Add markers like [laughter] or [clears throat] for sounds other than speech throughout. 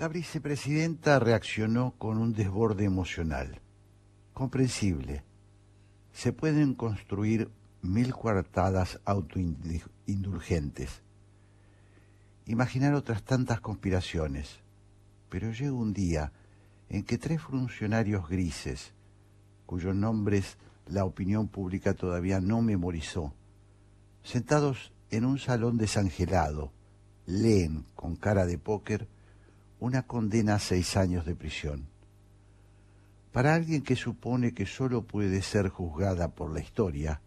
La vicepresidenta reaccionó con un desborde emocional. Comprensible. Se pueden construir mil coartadas autoindulgentes. Imaginar otras tantas conspiraciones. Pero llega un día en que tres funcionarios grises, cuyos nombres la opinión pública todavía no memorizó, sentados en un salón desangelado, leen con cara de póker una condena a seis años de prisión. Para alguien que supone que sólo puede ser juzgada por la historia,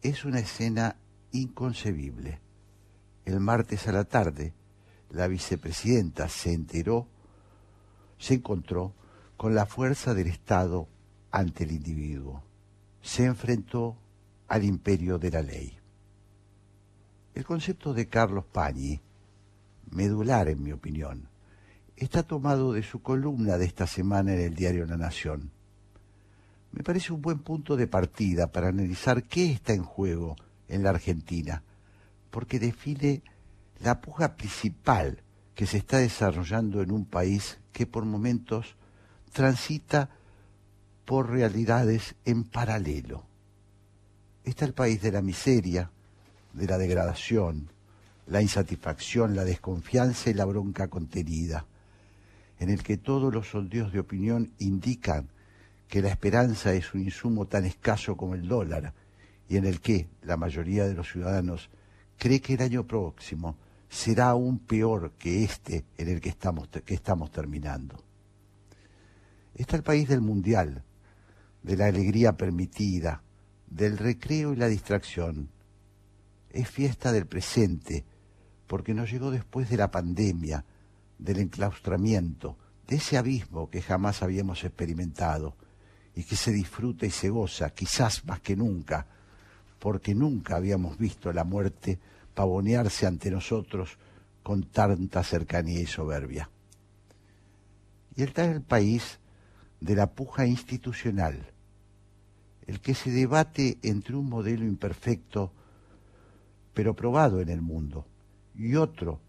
es una escena inconcebible. El martes a la tarde, la vicepresidenta se enteró, se encontró con la fuerza del Estado ante el individuo. Se enfrentó al imperio de la ley. El concepto de Carlos Pañi, medular en mi opinión, está tomado de su columna de esta semana en el diario La Nación. Me parece un buen punto de partida para analizar qué está en juego en la Argentina, porque define la puja principal que se está desarrollando en un país que por momentos transita por realidades en paralelo. Está el país de la miseria, de la degradación, la insatisfacción, la desconfianza y la bronca contenida, en el que todos los sondeos de opinión indican que la esperanza es un insumo tan escaso como el dólar y en el que la mayoría de los ciudadanos cree que el año próximo será aún peor que este en el que estamos, que estamos terminando. Está el país del mundial, de la alegría permitida, del recreo y la distracción, es fiesta del presente, porque nos llegó después de la pandemia, del enclaustramiento, de ese abismo que jamás habíamos experimentado y que se disfruta y se goza, quizás más que nunca, porque nunca habíamos visto la muerte pavonearse ante nosotros con tanta cercanía y soberbia. Y está el país de la puja institucional, el que se debate entre un modelo imperfecto pero probado en el mundo, y otro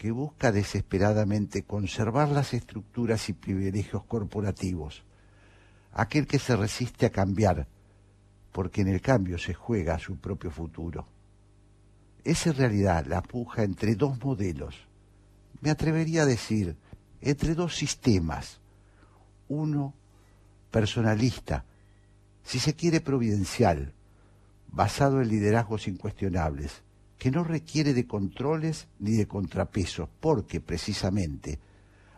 que busca desesperadamente conservar las estructuras y privilegios corporativos, aquel que se resiste a cambiar, porque en el cambio se juega su propio futuro. Es en realidad la puja entre dos modelos, me atrevería a decir, entre dos sistemas, uno personalista, si se quiere providencial, basado en liderazgos incuestionables, que no requiere de controles ni de contrapesos, porque precisamente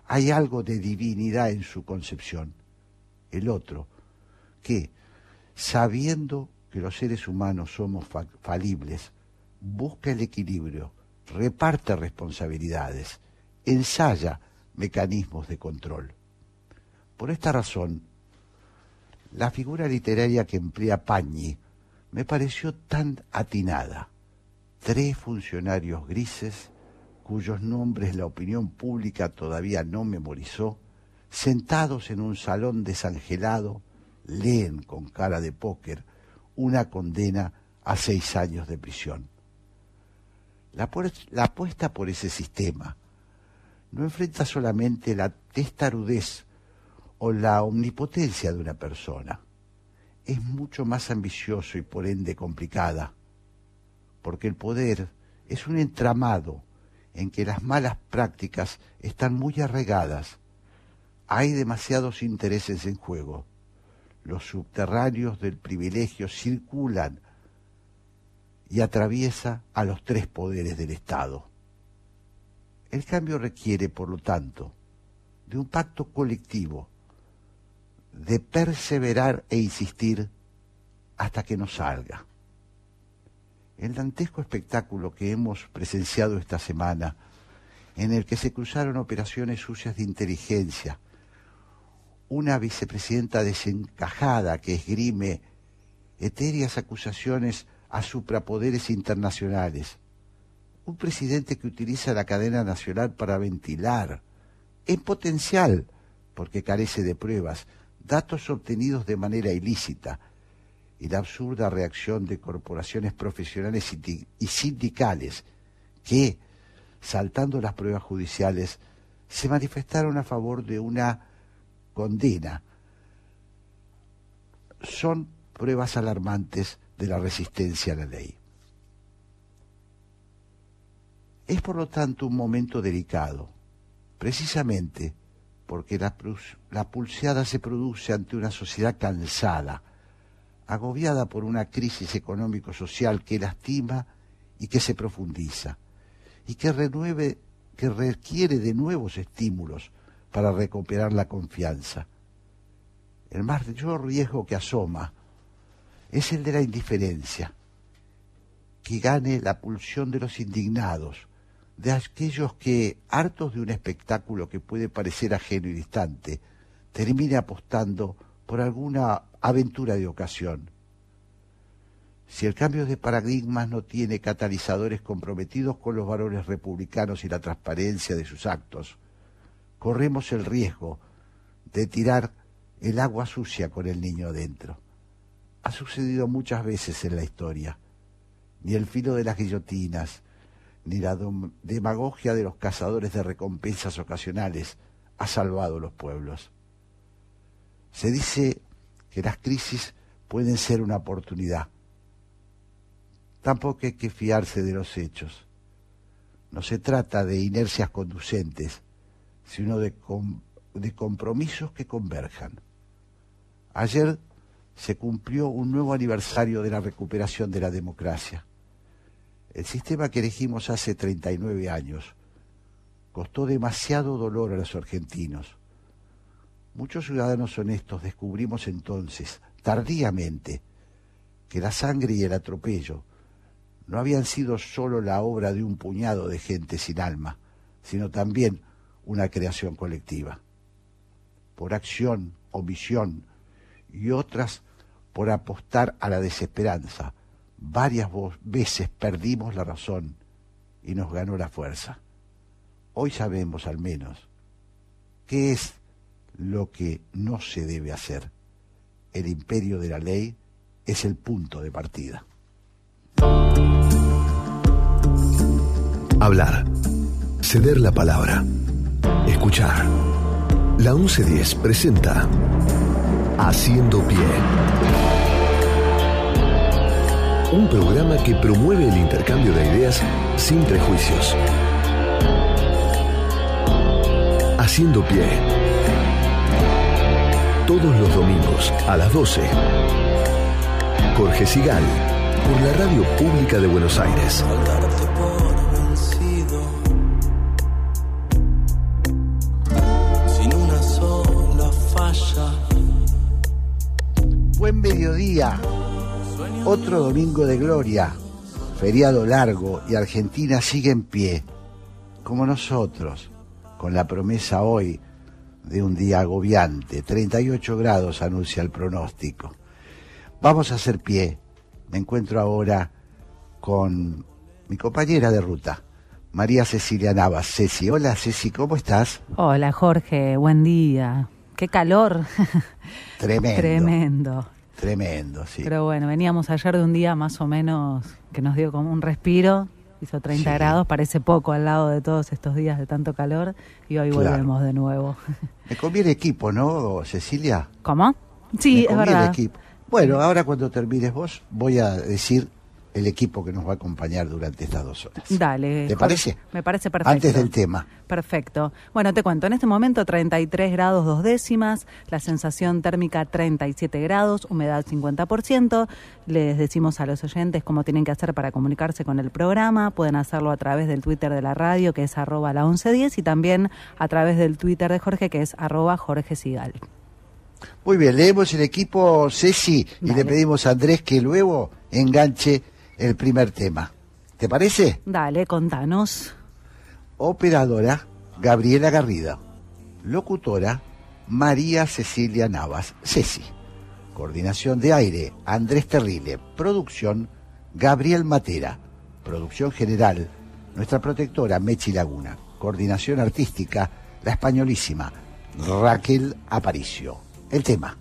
hay algo de divinidad en su concepción. El otro, que, sabiendo que los seres humanos somos falibles, busca el equilibrio, reparte responsabilidades, ensaya mecanismos de control. Por esta razón, la figura literaria que emplea Pañi me pareció tan atinada. Tres funcionarios grises, cuyos nombres la opinión pública todavía no memorizó, sentados en un salón desangelado, leen con cara de póker una condena a seis años de prisión. La, la apuesta por ese sistema no enfrenta solamente la testarudez o la omnipotencia de una persona, es mucho más ambicioso y por ende complicada, porque el poder es un entramado en que las malas prácticas están muy arraigadas. Hay demasiados intereses en juego. Los subterráneos del privilegio circulan y atraviesa a los tres poderes del Estado. El cambio requiere, por lo tanto, de un pacto colectivo de perseverar e insistir hasta que nos salga. El dantesco espectáculo que hemos presenciado esta semana, en el que se cruzaron operaciones sucias de inteligencia, una vicepresidenta desencajada que esgrime etéreas acusaciones a suprapoderes internacionales, un presidente que utiliza la cadena nacional para ventilar, en potencial, porque carece de pruebas, datos obtenidos de manera ilícita y la absurda reacción de corporaciones profesionales y sindicales que, saltando las pruebas judiciales, se manifestaron a favor de una condena. Son pruebas alarmantes de la resistencia a la ley. Es por lo tanto un momento delicado, precisamente porque la, la pulseada se produce ante una sociedad cansada, agobiada por una crisis económico-social que lastima y que se profundiza, y que, renueve, que requiere de nuevos estímulos para recuperar la confianza. El mayor riesgo que asoma es el de la indiferencia, que gane la pulsión de los indignados, de aquellos que, hartos de un espectáculo que puede parecer ajeno y distante, termine apostando por alguna aventura de ocasión. Si el cambio de paradigmas no tiene catalizadores comprometidos con los valores republicanos y la transparencia de sus actos, corremos el riesgo de tirar el agua sucia con el niño adentro. Ha sucedido muchas veces en la historia. Ni el filo de las guillotinas, ni la demagogia de los cazadores de recompensas ocasionales ha salvado los pueblos. Se dice que las crisis pueden ser una oportunidad. Tampoco hay que fiarse de los hechos. No se trata de inercias conducentes, sino de, de compromisos que converjan. Ayer se cumplió un nuevo aniversario de la recuperación de la democracia. El sistema que elegimos hace 39 años costó demasiado dolor a los argentinos. Muchos ciudadanos honestos descubrimos entonces, tardíamente, que la sangre y el atropello no habían sido sólo la obra de un puñado de gente sin alma, sino también una creación colectiva. Por acción, omisión y otras por apostar a la desesperanza, varias veces perdimos la razón y nos ganó la fuerza. Hoy sabemos al menos qué es lo que no se debe hacer. El imperio de la ley es el punto de partida. Hablar. Ceder la palabra. Escuchar. La 1110 presenta Haciendo Pie un programa que promueve el intercambio de ideas sin prejuicios. Haciendo pie. Todos los domingos a las 12. Jorge Sigal, por la Radio Pública de Buenos Aires. Sin una sola falla. Buen mediodía. Otro domingo de gloria, feriado largo y Argentina sigue en pie, como nosotros, con la promesa hoy de un día agobiante. 38 grados anuncia el pronóstico. Vamos a hacer pie. Me encuentro ahora con mi compañera de ruta, María Cecilia Navas. Ceci, hola Ceci, ¿cómo estás? Hola Jorge, buen día. Qué calor. [laughs] Tremendo. Tremendo. Tremendo, sí. Pero bueno, veníamos ayer de un día más o menos que nos dio como un respiro, hizo 30 grados, parece poco al lado de todos estos días de tanto calor y hoy volvemos de nuevo. [laughs] Me conviene equipo, ¿no, Cecilia? ¿Cómo? Sí, es verdad. Equipo. Bueno, ahora cuando termines vos voy a decir el equipo que nos va a acompañar durante estas dos horas. Dale. ¿Te parece? Me parece perfecto. Antes del tema. Perfecto. Bueno, te cuento, en este momento 33 grados dos décimas, la sensación térmica 37 grados, humedad 50%. Les decimos a los oyentes cómo tienen que hacer para comunicarse con el programa. Pueden hacerlo a través del Twitter de la radio, que es arroba la 1110, y también a través del Twitter de Jorge, que es arroba Jorge Sigal. Muy bien, leemos el equipo Ceci y le pedimos a Andrés que luego enganche el primer tema. ¿Te parece? Dale, contanos. Operadora Gabriela Garrido. Locutora María Cecilia Navas. Ceci. Coordinación de aire Andrés Terrile. Producción Gabriel Matera. Producción general nuestra protectora Mechi Laguna. Coordinación artística la españolísima Raquel Aparicio. El tema.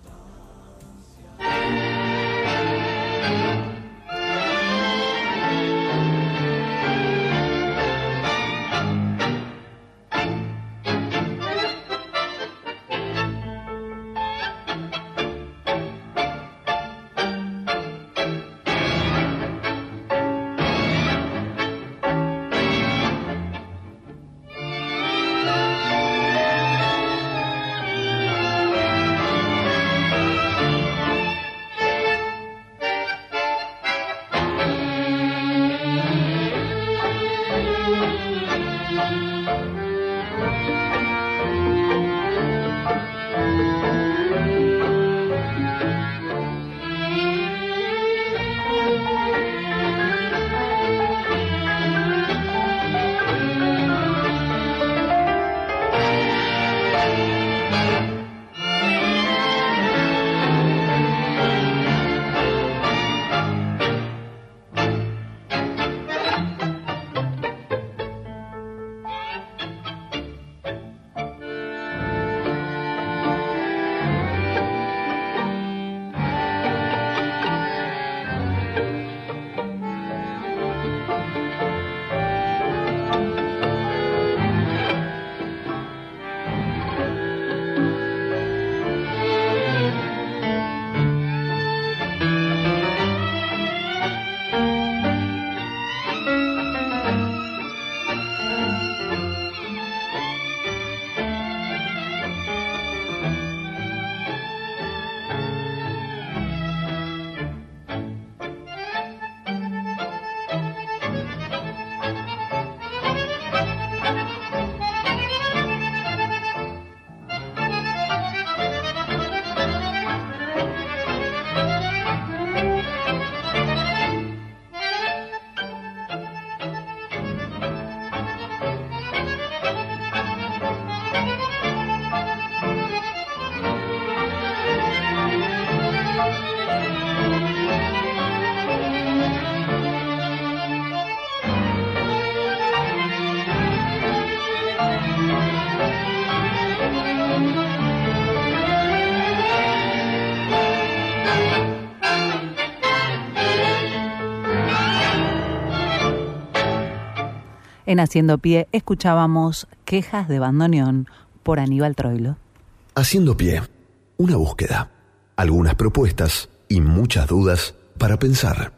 En Haciendo Pie escuchábamos Quejas de Bandoneón por Aníbal Troilo. Haciendo Pie, una búsqueda, algunas propuestas y muchas dudas para pensar.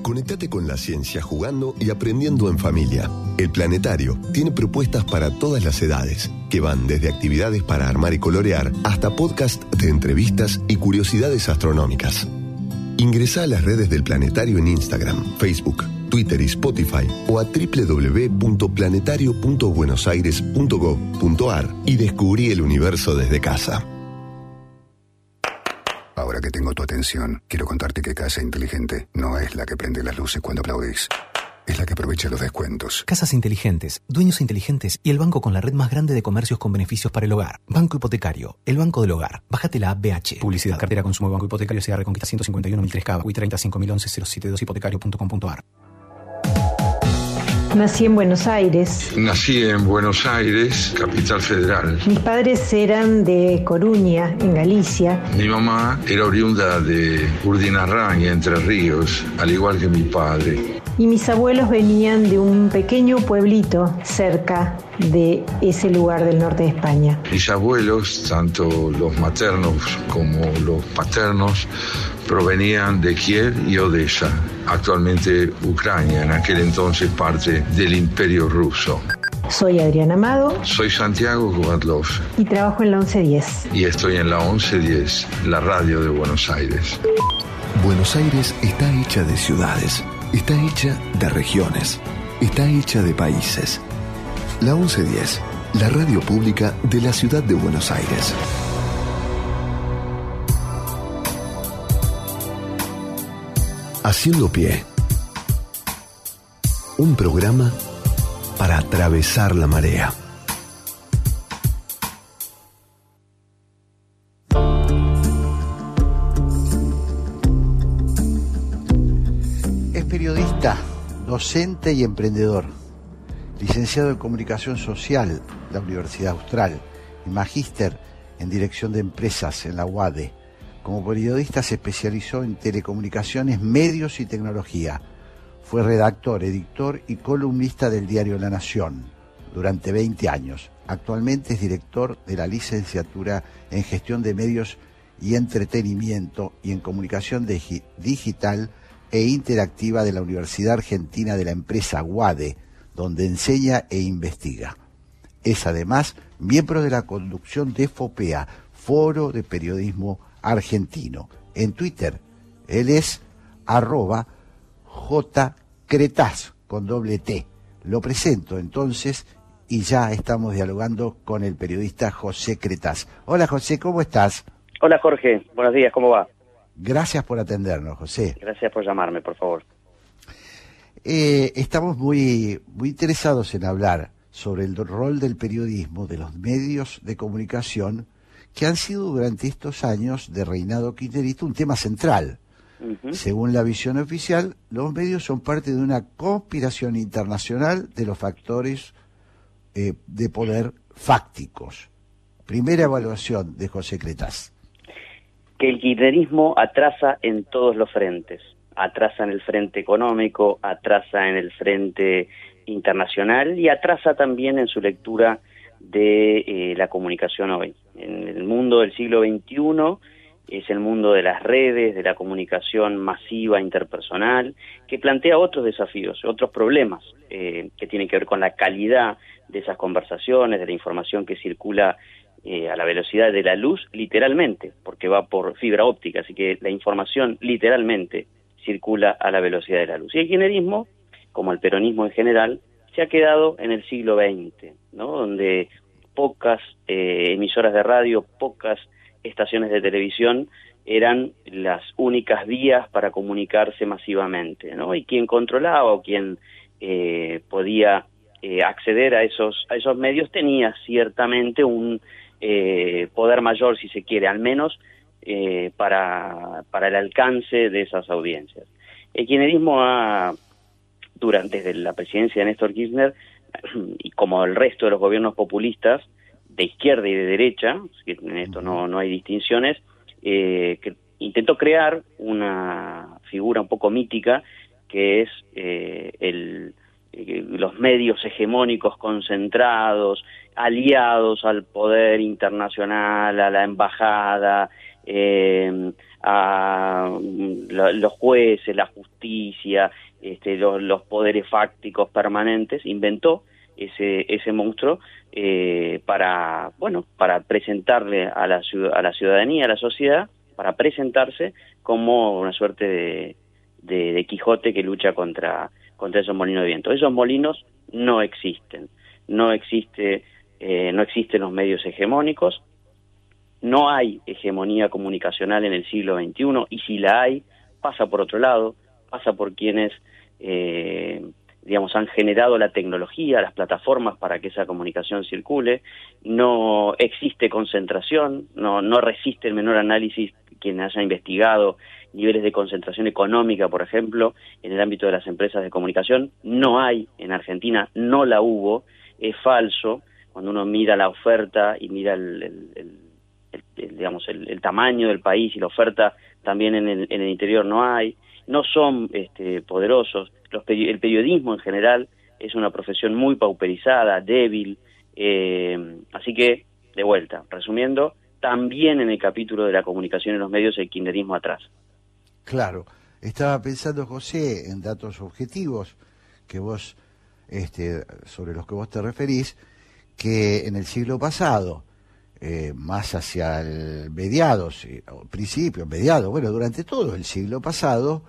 Conectate con la ciencia jugando y aprendiendo en familia. El Planetario tiene propuestas para todas las edades, que van desde actividades para armar y colorear hasta podcast de entrevistas y curiosidades astronómicas. Ingresa a las redes del Planetario en Instagram, Facebook, Twitter y Spotify o a www.planetario.buenosaires.gov.ar y descubrí el universo desde casa. Ahora que tengo tu atención, quiero contarte que Casa Inteligente no es la que prende las luces cuando aplaudís. Es la que aprovecha los descuentos. Casas inteligentes, dueños inteligentes y el banco con la red más grande de comercios con beneficios para el hogar. Banco Hipotecario, el banco del hogar. Bájate la app BH. Publicidad, cartera, consumo, banco hipotecario, se Reconquista 151.003 y 35011 072 hipotecario.com.ar. Nací en Buenos Aires. Nací en Buenos Aires, capital federal. Mis padres eran de Coruña, en Galicia. Mi mamá era oriunda de Urdinarraña, Entre Ríos, al igual que mi padre. Y mis abuelos venían de un pequeño pueblito cerca de ese lugar del norte de España. Mis abuelos, tanto los maternos como los paternos, provenían de Kiev y Odessa, actualmente Ucrania, en aquel entonces parte del Imperio Ruso. Soy Adriana Amado. Soy Santiago Kubatlov. Y trabajo en la 1110. Y estoy en la 1110, la radio de Buenos Aires. Buenos Aires está hecha de ciudades, está hecha de regiones, está hecha de países. La 1110, la radio pública de la ciudad de Buenos Aires. Haciendo pie. Un programa para atravesar la marea. Docente y emprendedor. Licenciado en Comunicación Social de la Universidad Austral y magíster en Dirección de Empresas en la UADE. Como periodista se especializó en telecomunicaciones, medios y tecnología. Fue redactor, editor y columnista del diario La Nación durante 20 años. Actualmente es director de la licenciatura en Gestión de Medios y Entretenimiento y en Comunicación digi- Digital e Interactiva de la Universidad Argentina de la empresa UADE, donde enseña e investiga. Es además miembro de la conducción de FOPEA, Foro de Periodismo Argentino. En Twitter, él es arroba jcretas con doble T. Lo presento entonces y ya estamos dialogando con el periodista José Cretas. Hola José, ¿cómo estás? Hola Jorge, buenos días, ¿cómo va? Gracias por atendernos, José. Gracias por llamarme, por favor. Eh, estamos muy, muy interesados en hablar sobre el rol del periodismo, de los medios de comunicación, que han sido durante estos años de reinado kirchnerista un tema central. Según la visión oficial, los medios son parte de una conspiración internacional de los factores eh, de poder fácticos. Primera evaluación de José Cretaz. Que el kirchnerismo atrasa en todos los frentes. Atrasa en el frente económico, atrasa en el frente internacional y atrasa también en su lectura de eh, la comunicación hoy. En el mundo del siglo XXI es el mundo de las redes, de la comunicación masiva interpersonal, que plantea otros desafíos, otros problemas eh, que tienen que ver con la calidad de esas conversaciones, de la información que circula eh, a la velocidad de la luz, literalmente, porque va por fibra óptica, así que la información literalmente circula a la velocidad de la luz. Y el kirchnerismo, como el peronismo en general, se ha quedado en el siglo XX, ¿no? donde pocas eh, emisoras de radio, pocas estaciones de televisión eran las únicas vías para comunicarse masivamente, ¿no? Y quien controlaba o quien eh, podía eh, acceder a esos a esos medios tenía ciertamente un eh, poder mayor, si se quiere, al menos eh, para para el alcance de esas audiencias. El kirchnerismo ha durante la presidencia de Néstor Kirchner y como el resto de los gobiernos populistas de izquierda y de derecha, en esto no, no hay distinciones, eh, intentó crear una figura un poco mítica que es el, eh, los medios hegemónicos concentrados, aliados al poder internacional, a la embajada, eh, a los jueces, la justicia, este, los, poderes fácticos permanentes, inventó ese, ese monstruo eh, para, bueno, para presentarle a la, a la ciudadanía, a la sociedad, para presentarse como una suerte de, de, Quijote que lucha contra, contra esos molinos de viento. Esos molinos no existen, no existe, eh, no existen los medios hegemónicos, no hay hegemonía comunicacional en el siglo XXI y si la hay, pasa por otro lado, pasa por quienes, eh, digamos, han generado la tecnología, las plataformas para que esa comunicación circule. No existe concentración, no, no resiste el menor análisis quien haya investigado niveles de concentración económica, por ejemplo, en el ámbito de las empresas de comunicación. No hay en Argentina, no la hubo, es falso. Cuando uno mira la oferta y mira el el, digamos, el, tamaño del país y la oferta también en el, en el interior no hay, no son este, poderosos. Los, el periodismo en general es una profesión muy pauperizada, débil, eh, así que, de vuelta, resumiendo, también en el capítulo de la comunicación en los medios el kirchnerismo atrás. Claro, estaba pensando, José, en datos objetivos que vos, este, sobre los que vos te referís, que en el siglo pasado, eh, más hacia el mediados, principio, mediados, bueno, durante todo el siglo pasado,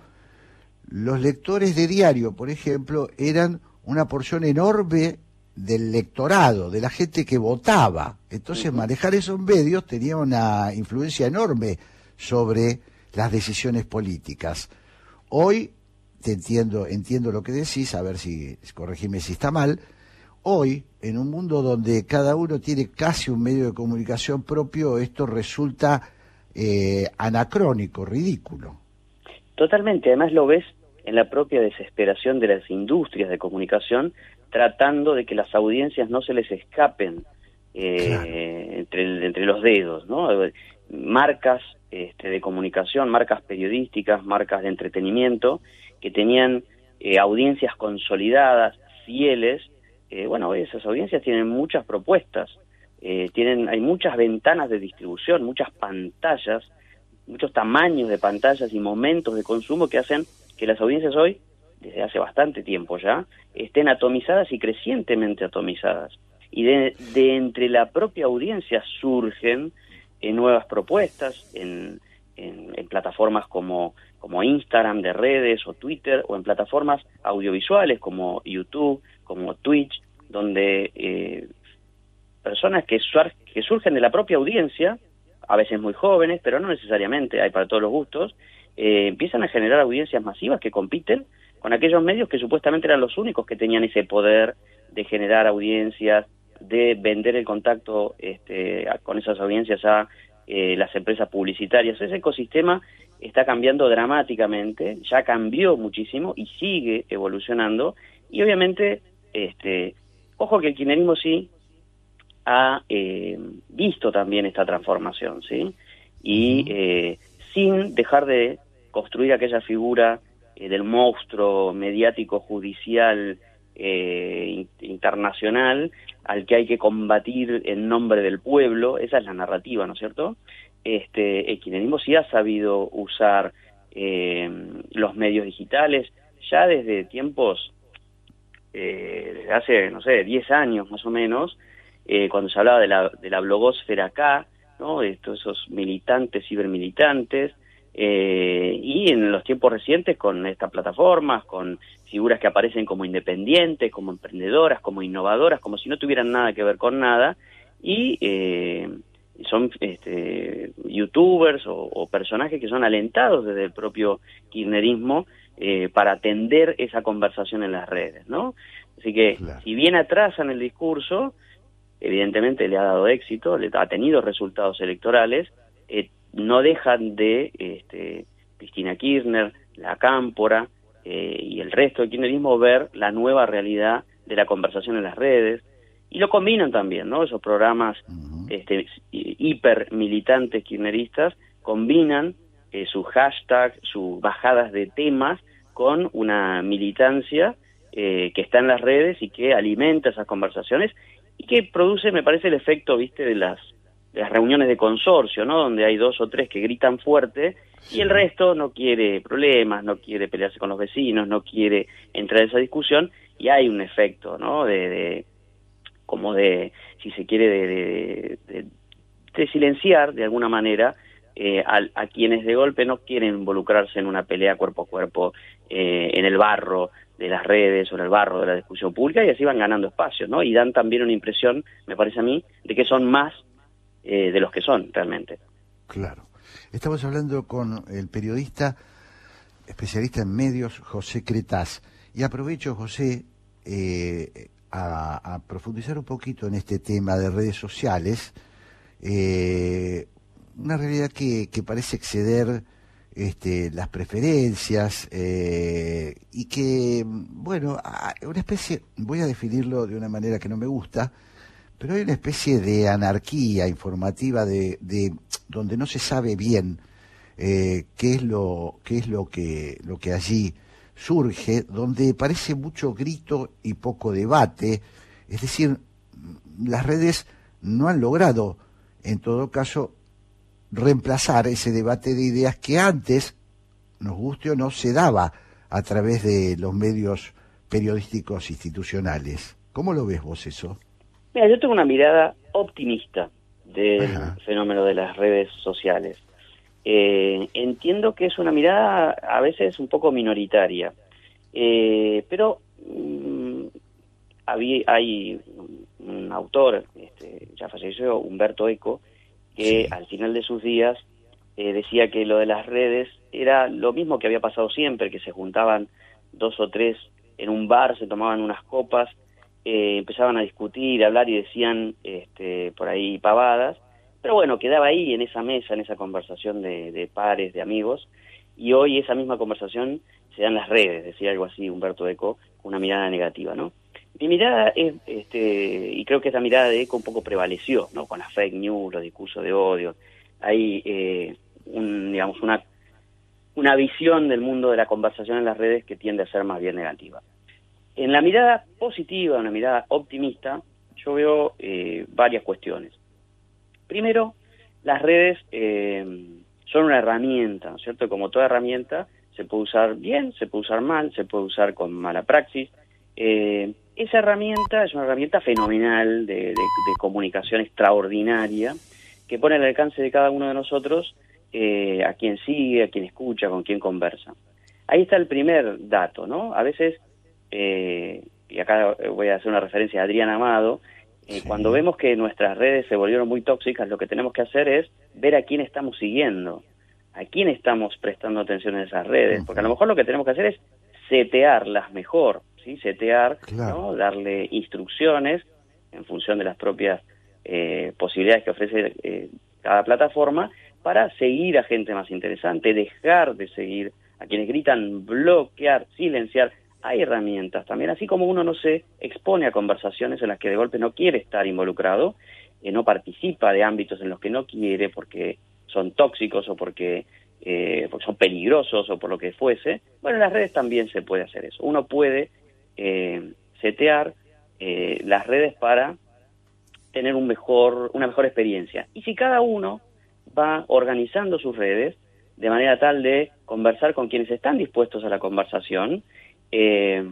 los lectores de diario, por ejemplo, eran una porción enorme del lectorado, de la gente que votaba. Entonces, manejar esos medios tenía una influencia enorme sobre las decisiones políticas. Hoy, te entiendo, entiendo lo que decís, a ver si, corregime si está mal, hoy, en un mundo donde cada uno tiene casi un medio de comunicación propio, esto resulta eh, anacrónico, ridículo. Totalmente, además lo ves en la propia desesperación de las industrias de comunicación, tratando de que las audiencias no se les escapen eh, entre, entre, los dedos, ¿no? Marcas este, de comunicación, marcas periodísticas, marcas de entretenimiento, que tenían eh, audiencias consolidadas, fieles, eh, bueno, esas audiencias tienen muchas propuestas, eh, tienen, hay muchas ventanas de distribución, muchas pantallas, muchos tamaños de pantallas y momentos de consumo que hacen que las audiencias hoy, desde hace bastante tiempo ya, estén atomizadas y crecientemente atomizadas. Y de, entre la propia audiencia surgen eh, nuevas propuestas en, en, plataformas como, como Instagram de redes o Twitter o en plataformas audiovisuales como YouTube, como Twitch, donde eh, personas que, surgen de la propia audiencia, a veces muy jóvenes, pero no necesariamente, hay para todos los gustos, eh, empiezan a generar audiencias masivas que compiten con aquellos medios que supuestamente eran los únicos que tenían ese poder de generar audiencias, de vender el contacto este, con esas audiencias a eh, las empresas publicitarias. Ese ecosistema está cambiando dramáticamente, ya cambió muchísimo y sigue evolucionando y obviamente este, Ojo que el kirchnerismo sí ha eh, visto también esta transformación, ¿sí? Y eh, sin dejar de construir aquella figura eh, del monstruo mediático judicial internacional al que hay que combatir en nombre del pueblo, esa es la narrativa, ¿no es cierto? Este, el kirchnerismo sí ha sabido usar los medios digitales ya desde tiempos eh, desde hace, no sé, 10 años más o menos, eh, cuando se hablaba de la, de la blogosfera acá, ¿no? de todos esos militantes, cibermilitantes, eh, y en los tiempos recientes con estas plataformas, con figuras que aparecen como independientes, como emprendedoras, como innovadoras, como si no tuvieran nada que ver con nada, y eh, son este, youtubers o, personajes que son alentados desde el propio kirchnerismo eh, para atender esa conversación en las redes, ¿no? Así que, si bien atrasan el discurso, evidentemente le ha dado éxito, le ha tenido resultados electorales, eh, no dejan de este, Cristina Kirchner, la Cámpora eh, y el resto del kirchnerismo ver la nueva realidad de la conversación en las redes, y lo combinan también, ¿no? Esos programas este, hiper militantes kirchneristas combinan eh, sus hashtags, sus bajadas de temas con una militancia eh, que está en las redes y que alimenta esas conversaciones y que produce, me parece, el efecto, viste, de las, las reuniones de consorcio, ¿no? Donde hay dos o tres que gritan fuerte y el resto no quiere problemas, no quiere pelearse con los vecinos, no quiere entrar en esa discusión y hay un efecto, ¿no? De, de como de, si se quiere, de, de, de silenciar de alguna manera eh, a, a, quienes de golpe no quieren involucrarse en una pelea cuerpo a cuerpo eh, en el barro de las redes o en el barro de la discusión pública y así van ganando espacio, ¿no? Y dan también una impresión, me parece a mí, de que son más eh, de los que son realmente. Claro. Estamos hablando con el periodista especialista en medios, José Cretaz. Y aprovecho, José, eh, a, profundizar un poquito en este tema de redes sociales. Eh, una realidad que, que parece exceder este, las preferencias eh, y que, bueno, una especie, voy a definirlo de una manera que no me gusta, pero hay una especie de anarquía informativa de, de donde no se sabe bien eh, qué es lo qué es lo que lo que allí surge, donde parece mucho grito y poco debate, es decir, las redes no han logrado, en todo caso, reemplazar ese debate de ideas que antes, nos guste o no, se daba a través de los medios periodísticos institucionales. ¿Cómo lo ves vos eso? Mira, yo tengo una mirada optimista del Ajá. fenómeno de las redes sociales. Eh, entiendo que es una mirada a veces un poco minoritaria, eh, pero había, hay un autor, este, ya falleció, Humberto Eco, que sí. al final de sus días eh, decía que lo de las redes era lo mismo que había pasado siempre, que se juntaban dos o tres en un bar, se tomaban unas copas, eh, empezaban a discutir, a hablar y decían este, por ahí pavadas, pero bueno, quedaba ahí en esa mesa, en esa conversación de, de pares, de amigos, y hoy esa misma conversación se da en las redes, decía algo así Humberto Eco, con una mirada negativa, ¿no? Mi mirada es, este, y creo que esa mirada de Eco un poco prevaleció, ¿no? Con las fake news, los discursos de odio. Hay, eh, un, digamos, una, una visión del mundo de la conversación en las redes que tiende a ser más bien negativa. En la mirada positiva, una mirada optimista, yo veo eh, varias cuestiones. Primero, las redes eh, son una herramienta, ¿no es cierto? Como toda herramienta, se puede usar bien, se puede usar mal, se puede usar con mala praxis. Eh, esa herramienta es una herramienta fenomenal de, de, de, comunicación extraordinaria que pone al alcance de cada uno de nosotros eh, a quien sigue, a quien escucha, con quien conversa. Ahí está el primer dato, ¿no? A veces, eh, y acá voy a hacer una referencia a Adrián Amado, eh, sí. cuando vemos que nuestras redes se volvieron muy tóxicas, lo que tenemos que hacer es ver a quién estamos siguiendo, a quién estamos prestando atención en esas redes, porque a lo mejor lo que tenemos que hacer es setearlas mejor, ¿sí? setear, claro. ¿no? darle instrucciones en función de las propias eh, posibilidades que ofrece eh, cada plataforma para seguir a gente más interesante, dejar de seguir a quienes gritan, bloquear, silenciar. Hay herramientas también, así como uno no se expone a conversaciones en las que de golpe no quiere estar involucrado, eh, no participa de ámbitos en los que no quiere porque son tóxicos o porque, eh, porque son peligrosos o por lo que fuese. Bueno, en las redes también se puede hacer eso. Uno puede eh, setear eh, las redes para tener un mejor, una mejor experiencia. Y si cada uno va organizando sus redes de manera tal de conversar con quienes están dispuestos a la conversación, eh,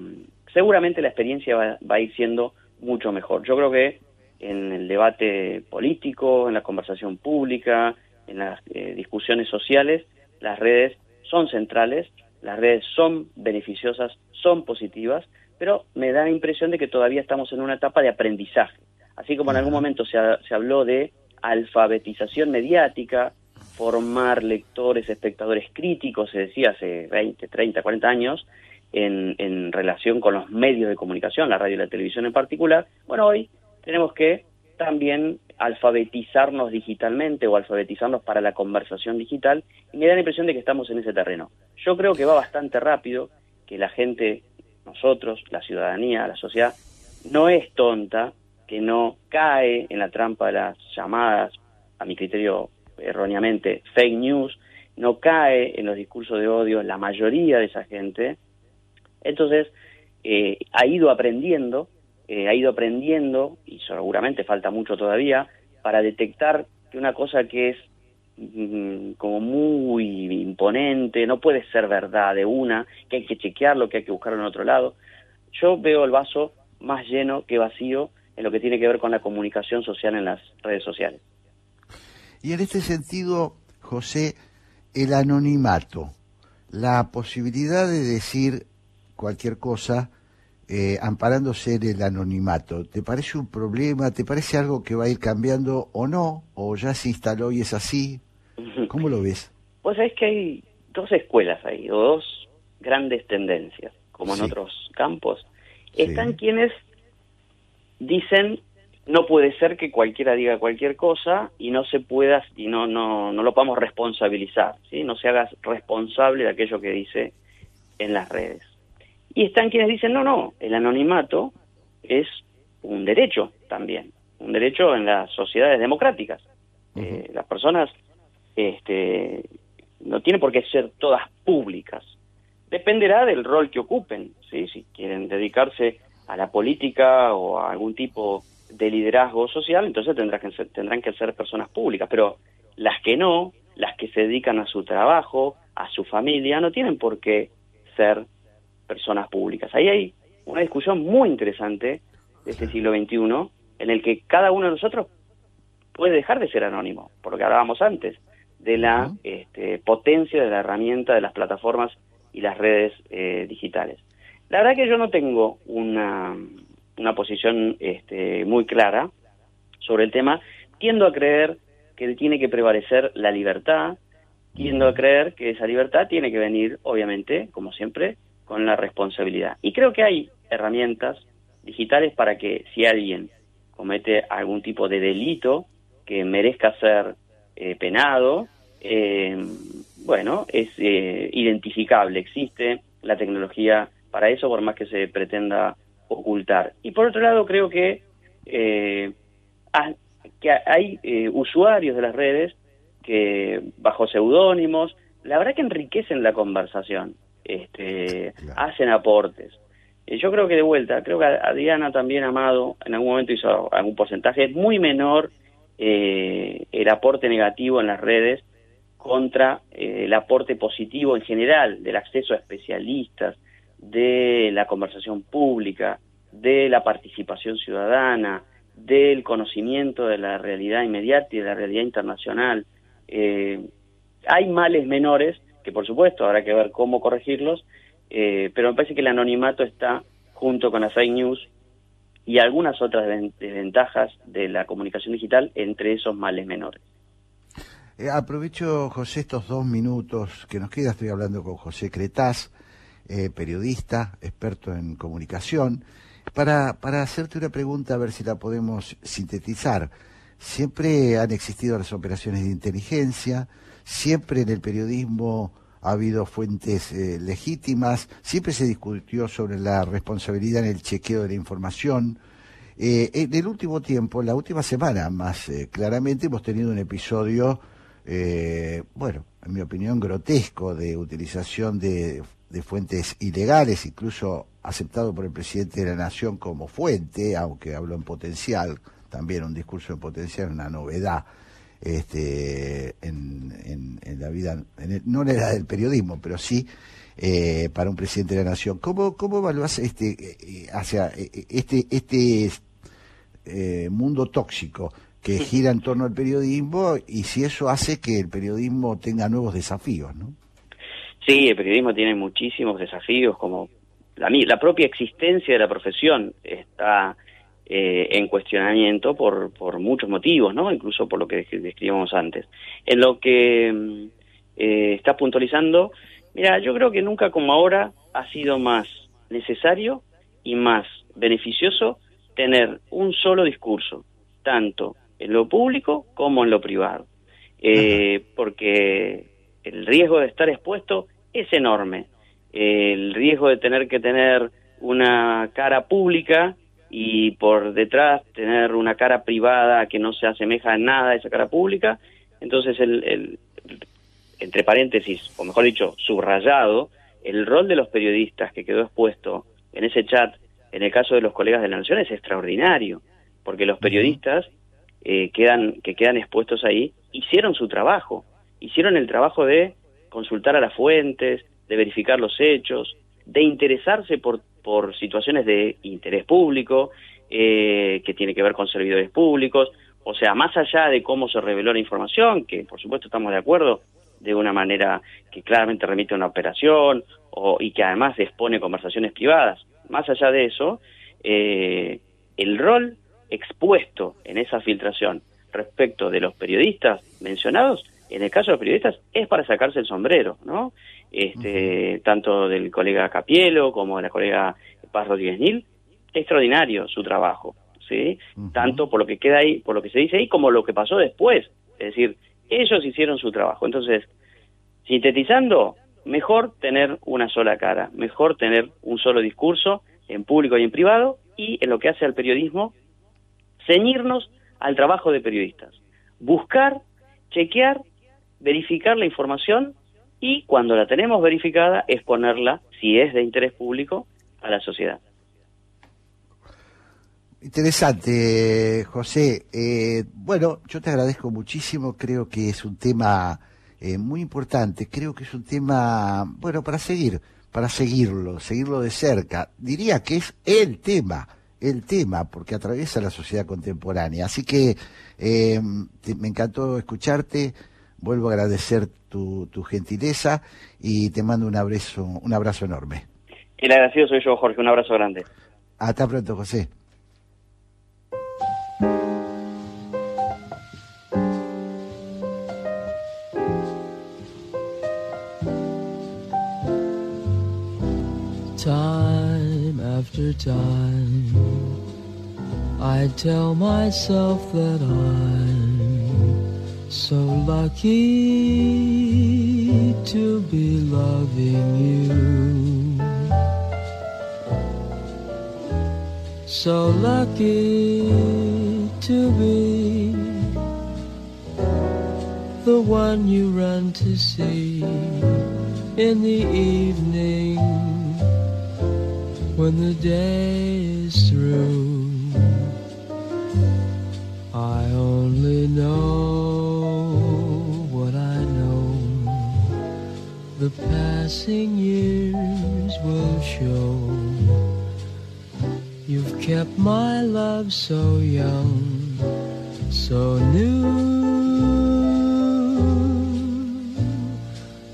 seguramente la experiencia va, va, a ir siendo mucho mejor. Yo creo que en el debate político, en la conversación pública, en las eh, discusiones sociales, las redes son centrales, las redes son beneficiosas, son positivas, pero me da la impresión de que todavía estamos en una etapa de aprendizaje. Así como en algún momento se, ha, se habló de alfabetización mediática, formar lectores, espectadores críticos, se decía hace 20, 30, 40 años, en, relación con los medios de comunicación, la radio y la televisión en particular, bueno, hoy tenemos que también alfabetizarnos digitalmente o alfabetizarnos para la conversación digital y me da la impresión de que estamos en ese terreno. Yo creo que va bastante rápido, que la gente, nosotros, la ciudadanía, la sociedad, no es tonta, que no cae en la trampa de las llamadas, a mi criterio erróneamente, fake news, no cae en los discursos de odio la mayoría de esa gente, Entonces, eh, ha ido aprendiendo, eh, ha ido aprendiendo, y seguramente falta mucho todavía, para detectar que una cosa que es mm, como muy imponente, no puede ser verdad de una, que hay que chequearlo, que hay que buscarlo en otro lado. Yo veo el vaso más lleno que vacío en lo que tiene que ver con la comunicación social en las redes sociales. Y en este sentido, José, el anonimato, la posibilidad de decir cualquier cosa eh, amparándose en el anonimato, ¿te parece un problema? ¿Te parece algo que va a ir cambiando o no? ¿O ya se instaló y es así? [laughs] ¿Cómo lo ves? Pues es que hay dos escuelas ahí, o dos grandes tendencias, como en otros campos. Están quienes dicen no puede ser que cualquiera diga cualquier cosa y no se pueda y no no no lo podamos responsabilizar, ¿sí? No se haga responsable de aquello que dice en las redes. Y están quienes dicen, "No, no, el anonimato es un derecho también, un derecho en las sociedades democráticas. Eh, las personas este no tienen por qué ser todas públicas. Dependerá del rol que ocupen, ¿sí? Si quieren dedicarse a la política o a algún tipo de liderazgo social, entonces tendrán que ser, tendrán que ser personas públicas, pero las que no, las que se dedican a su trabajo, a su familia, no tienen por qué ser personas públicas. Ahí hay una discusión muy interesante de este siglo XXI en el que cada uno de nosotros puede dejar de ser anónimo, por lo que hablábamos antes, de la este, potencia de la herramienta de las plataformas y las redes eh, digitales. La verdad que yo no tengo una, una posición este, muy clara sobre el tema. Tiendo a creer que tiene que prevalecer la libertad, tiendo a creer que esa libertad tiene que venir, obviamente, como siempre, con la responsabilidad. Y creo que hay herramientas digitales para que si alguien comete algún tipo de delito que merezca ser eh, penado, eh, bueno, es eh, identificable, existe la tecnología para eso, por más que se pretenda ocultar. Y por otro lado, creo que, eh, que hay eh, usuarios de las redes que, bajo seudónimos, la verdad que enriquecen la conversación, este, hacen aportes. Eh, yo creo que de vuelta, creo que Adriana también, Amado, en algún momento hizo algún porcentaje, es muy menor el aporte negativo en las redes contra el aporte positivo en general del acceso a especialistas, de la conversación pública, de la participación ciudadana, del conocimiento de la realidad inmediata y de la realidad internacional. Eh, hay males menores que por supuesto habrá que ver cómo corregirlos, eh, pero me parece que el anonimato está junto con las fake news y algunas otras desventajas de la comunicación digital entre esos males menores. Eh, aprovecho, José, estos dos minutos que nos queda. Estoy hablando con José Cretaz, eh, periodista, experto en comunicación, para, para hacerte una pregunta, a ver si la podemos sintetizar. Siempre han existido las operaciones de inteligencia, siempre en el periodismo ha habido fuentes eh, legítimas, siempre se discutió sobre la responsabilidad en el chequeo de la información. Eh, en el último tiempo, la última semana más claramente, hemos tenido un episodio, bueno, en mi opinión, grotesco de utilización de de fuentes ilegales, incluso aceptado por el presidente de la Nación como fuente, aunque habló en potencial, también un discurso en potencial, una novedad este, en, en, la vida, no en la del periodismo, pero sí eh, para un presidente de la Nación. ¿Cómo, cómo evaluás este, eh, hacia, eh, este, este mundo tóxico que gira en torno al periodismo y si eso hace que el periodismo tenga nuevos desafíos, ¿no? Sí, el periodismo tiene muchísimos desafíos, como la, la propia existencia de la profesión está eh, en cuestionamiento por, por muchos motivos, ¿no? Incluso por lo que describíamos antes. En lo que mm, eh, está puntualizando, mira, yo creo que nunca como ahora ha sido más necesario y más beneficioso tener un solo discurso, tanto en lo público como en lo privado. Eh, porque el riesgo de estar expuesto es enorme. El riesgo de tener que tener una cara pública y por detrás tener una cara privada que no se asemeja en nada a esa cara pública, entonces el, entre paréntesis, o mejor dicho, subrayado, el rol de los periodistas que quedó expuesto en ese chat, en el caso de los colegas de la Nación, es extraordinario, porque los periodistas eh, quedan, que quedan expuestos ahí hicieron su trabajo, hicieron el trabajo de consultar a las fuentes, de verificar los hechos, de interesarse por, por situaciones de interés público, eh, que tiene que ver con servidores públicos, o sea, más allá de cómo se reveló la información, que por supuesto estamos de acuerdo, de una manera que claramente remite a una operación o, y que además expone conversaciones privadas, más allá de eso, eh, el rol expuesto en esa filtración respecto de los periodistas mencionados, en el caso de los periodistas, es para sacarse el sombrero, ¿no? Este, Tanto del colega Capielo como de la colega Paz Rodríguez Nil, extraordinario su trabajo, ¿sí? Tanto por lo que queda ahí, por lo que se dice ahí, como lo que pasó después. Es decir, ellos hicieron su trabajo. Entonces, sintetizando, mejor tener una sola cara, mejor tener un solo discurso en público y en privado, y en lo que hace al periodismo, ceñirnos al trabajo de periodistas. Buscar, chequear, verificar la información y cuando la tenemos verificada, exponerla, si es de interés público, a la sociedad. Interesante, José. Eh, bueno, yo te agradezco muchísimo. Creo que es un tema eh, muy importante. Creo que es un tema, bueno, para seguir, para seguirlo, seguirlo de cerca. Diría que es el tema el tema, porque atraviesa la sociedad contemporánea. Así que eh, me encantó escucharte, vuelvo a agradecer tu, tu, gentileza y te mando un abrazo, un abrazo enorme. El agradecido soy yo, Jorge, un abrazo grande. Hasta pronto, José. Time after time I tell myself that I'm so lucky to be loving you. So lucky to be the one you run to see in the evening when the day is through. The passing years will show. You've kept my love so young, so new.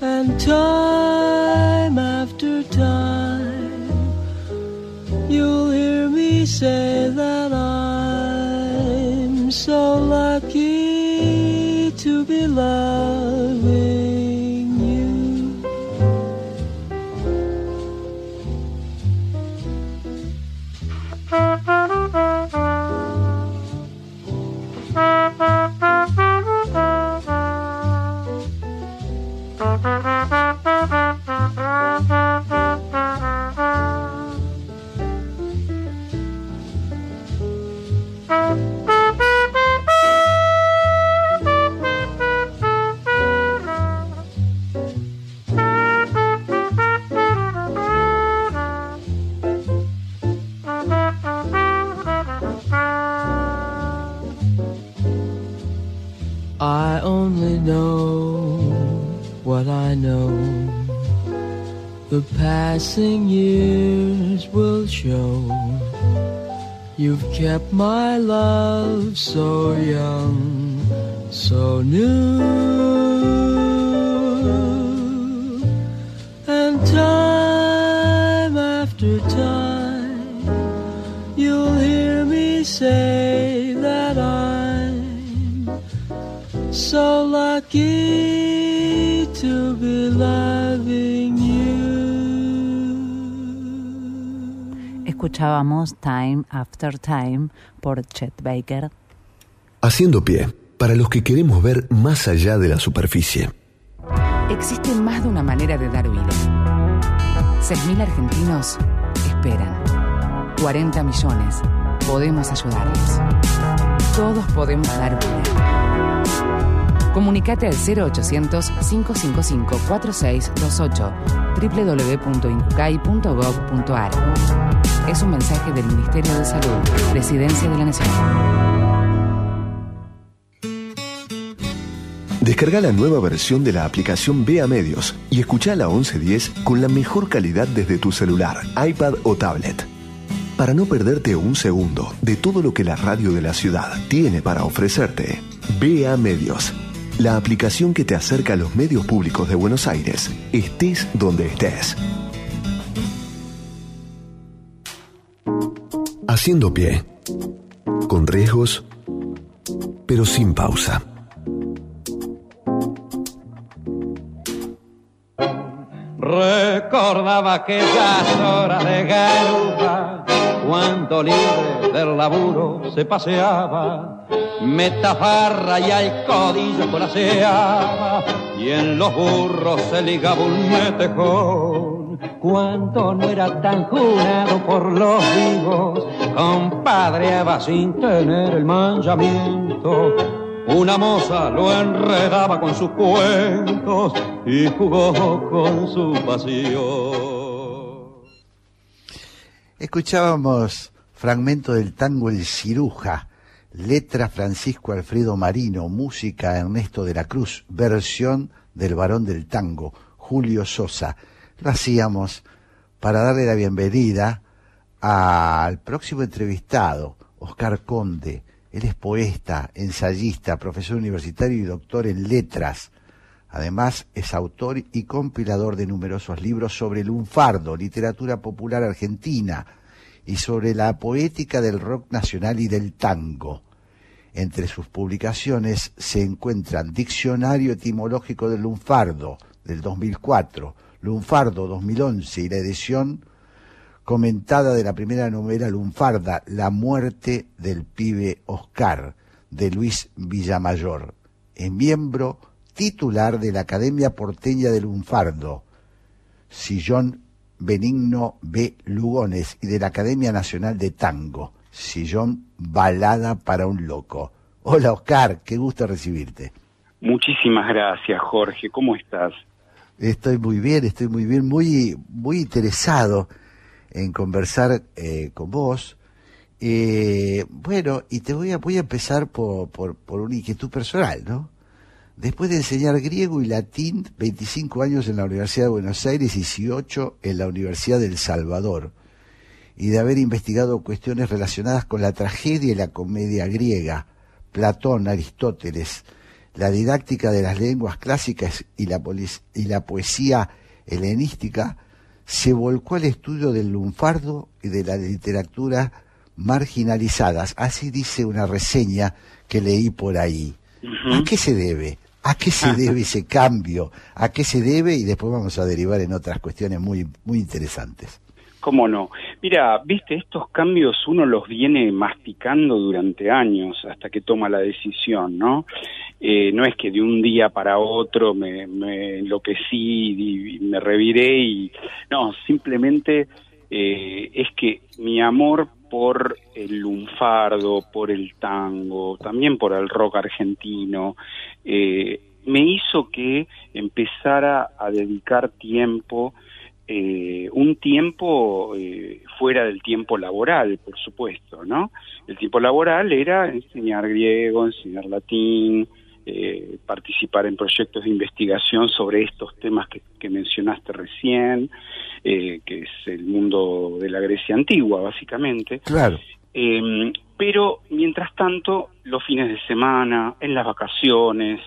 And time After Time por Chet Baker. Haciendo pie, para los que queremos ver más allá de la superficie. Existe más de una manera de dar vida. 6.000 argentinos esperan. 40 millones. Podemos ayudarlos. Todos podemos dar vida. Comunicate al 0800-555-4628. www.incucay.gov.ar. Es un mensaje del Ministerio de Salud, Presidencia de la Nación. Descarga la nueva versión de la aplicación Vea Medios y escucha la 1110 con la mejor calidad desde tu celular, iPad o tablet. Para no perderte un segundo de todo lo que la radio de la ciudad tiene para ofrecerte, Vea Medios, la aplicación que te acerca a los medios públicos de Buenos Aires, estés donde estés. Haciendo pie, con riesgos, pero sin pausa. Recordaba aquellas horas de garupa cuando libre del laburo se paseaba, metafarra y al codillo colaseaba y en los burros se ligaba un metejón. Cuando no era tan jurado por los vivos, compadreaba sin tener el manchamiento una moza lo enredaba con sus cuentos y jugó con su pasión. Escuchábamos fragmento del tango El Ciruja, letra Francisco Alfredo Marino, música Ernesto de la Cruz, versión del varón del tango, Julio Sosa. Lo hacíamos para darle la bienvenida al próximo entrevistado, Oscar Conde, él es poeta, ensayista, profesor universitario y doctor en letras. Además, es autor y compilador de numerosos libros sobre el lunfardo, literatura popular argentina, y sobre la poética del rock nacional y del tango. Entre sus publicaciones se encuentran Diccionario Etimológico del Lunfardo, del 2004, Lunfardo 2011 y la edición comentada de la primera novela lunfarda, La muerte del pibe Oscar, de Luis Villamayor. Es miembro titular de la Academia Porteña del Lunfardo, Sillón Benigno B. Lugones, y de la Academia Nacional de Tango, Sillón Balada para un Loco. Hola Oscar, qué gusto recibirte. Muchísimas gracias Jorge, ¿cómo estás? Estoy muy bien, estoy muy bien, muy, muy interesado en conversar eh, con vos. Eh, bueno, y te voy a, voy a empezar por, por, por una inquietud personal, ¿no? Después de enseñar griego y latín, 25 años en la Universidad de Buenos Aires y 18 en la Universidad del Salvador, y de haber investigado cuestiones relacionadas con la tragedia y la comedia griega, Platón, Aristóteles, la didáctica de las lenguas clásicas y la, y la poesía helenística, se volcó al estudio del lunfardo y de la literatura marginalizadas. Así dice una reseña que leí por ahí. ¿A qué se debe? ¿A qué se [laughs] debe ese cambio? ¿A qué se debe? Y después vamos a derivar en otras cuestiones muy, muy interesantes. ¿Cómo no? Mira, viste, estos cambios uno los viene masticando durante años hasta que toma la decisión, ¿no? Eh, no es que de un día para otro me, me enloquecí y me reviré y no, simplemente eh, es que mi amor por el lunfardo, por el tango, también por el rock argentino, eh, me hizo que empezara a dedicar tiempo eh, un tiempo eh, fuera del tiempo laboral, por supuesto, ¿no? El tiempo laboral era enseñar griego, enseñar latín, eh, participar en proyectos de investigación sobre estos temas que, que mencionaste recién, que es el mundo de la Grecia antigua, básicamente. Claro. Em, pero, mientras tanto, los fines de semana, en las vacaciones,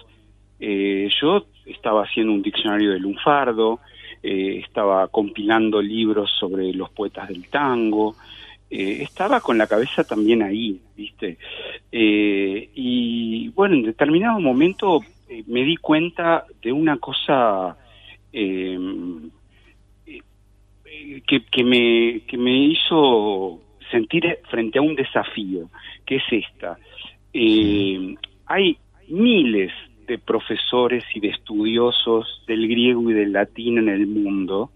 yo estaba haciendo un diccionario de lunfardo, eh, estaba compilando libros sobre los poetas del tango, eh, estaba con la cabeza también ahí, ¿viste? Eh, y bueno, en determinado momento me di cuenta de una cosa em, que, que, me, que me hizo sentir frente a un desafío, que es esta. hay miles de profesores y de estudiosos del griego y del latín en el mundo,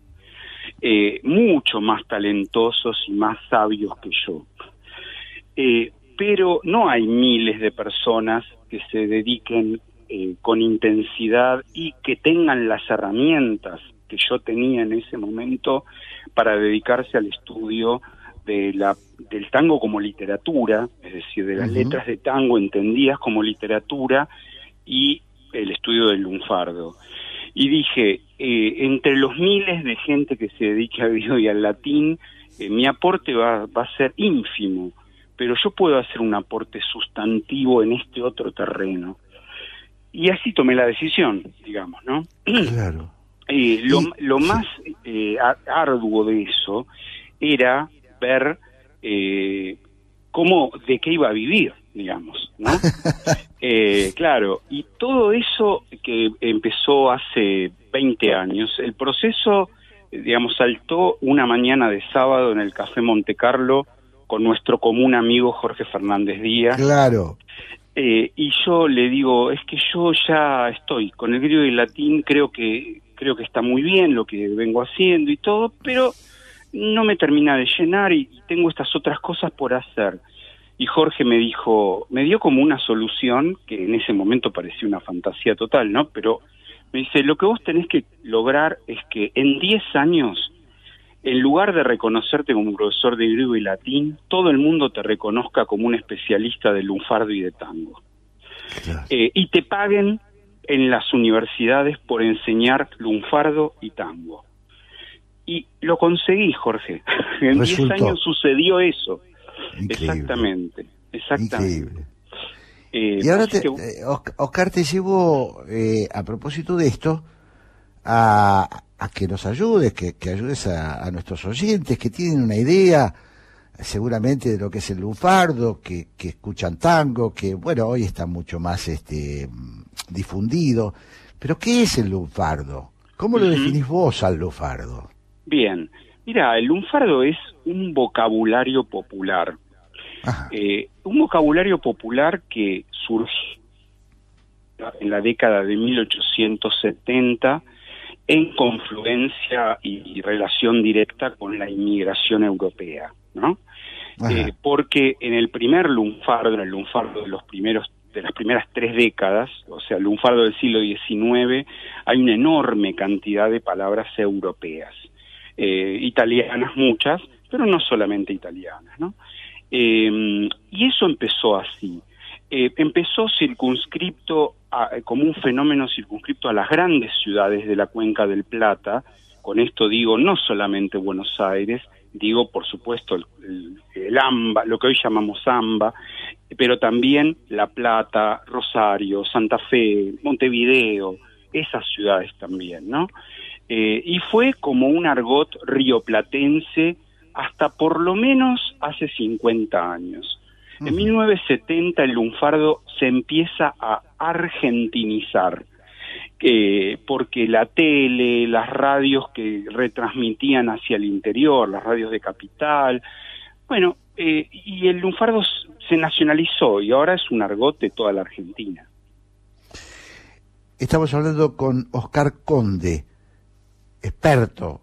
eh, mucho más talentosos y más sabios que yo. Eh, pero no hay miles de personas que se dediquen eh, con intensidad y que tengan las herramientas que yo tenía en ese momento para dedicarse al estudio de la, del tango como literatura, es decir, de las letras de tango entendidas como literatura y el estudio del lunfardo. Y dije, eh, entre los miles de gente que se dedica al griego y al latín, eh, mi aporte va, va a ser ínfimo, pero yo puedo hacer un aporte sustantivo en este otro terreno. Y así tomé la decisión, digamos, ¿no? Claro. [clears throat] Eh, lo, lo más eh, arduo de eso era ver eh, cómo, de qué iba a vivir, digamos, ¿no? [laughs] Eh, claro, y todo eso que empezó hace 20 años, el proceso, eh, digamos, saltó una mañana de sábado en el Café Monte Carlo con nuestro común amigo Jorge Fernández Díaz. Claro. Eh, y yo le digo, es que yo ya estoy con el griego y el latín, creo que creo que está muy bien lo que vengo haciendo y todo, pero no me termina de llenar y, y tengo estas otras cosas por hacer. Y Jorge me dijo, me dio como una solución que en ese momento parecía una fantasía total, ¿no? Pero me dice, lo que vos tenés que lograr es que en 10 años, en lugar de reconocerte como un profesor de griego y latín, todo el mundo te reconozca como un especialista de lunfardo y de tango. Eh, y te paguen en las universidades por enseñar lunfardo y tango. Y lo conseguí, Jorge. [laughs] En 10 Resultó. años sucedió eso. Increíble. Exactamente, exactamente. Increíble. Eh, Y ahora, así te, que- eh, Osc- Oscar, te llevo, eh, a propósito de esto, a, a que nos ayudes, que, que ayudes a, a nuestros oyentes que tienen una idea seguramente de lo que es el lunfardo, que, que escuchan tango, que bueno, hoy está mucho más este difundido. Pero ¿qué es el lunfardo? ¿Cómo lo definís vos al lunfardo? Bien, mira, el lunfardo es un vocabulario popular. Eh, un vocabulario popular que surgió en la década de 1870 en confluencia y, relación directa con la inmigración europea, ¿no? Eh, porque en el primer lunfardo, en el lunfardo de los primeros de las primeras tres décadas, o sea, el lunfardo del siglo XIX, hay una enorme cantidad de palabras europeas, eh, italianas muchas, pero no solamente italianas, ¿no? Eh, y eso empezó así. Eh, empezó circunscripto, a- como un fenómeno circunscripto a las grandes ciudades de la cuenca del Plata. Con esto digo no solamente Buenos Aires, digo por supuesto el AMBA, lo que hoy llamamos AMBA, pero también La Plata, Rosario, Santa Fe, Montevideo, esas ciudades también, ¿no? Eh, y fue como un argot rioplatense hasta por lo menos hace 50 años. En 1970 el lunfardo se empieza a argentinizar, eh, porque la tele, las radios que retransmitían hacia el interior, las radios de capital, bueno, eh, y el lunfardo se nacionalizó y ahora es un argot de toda la Argentina. Estamos hablando con Oscar Conde, experto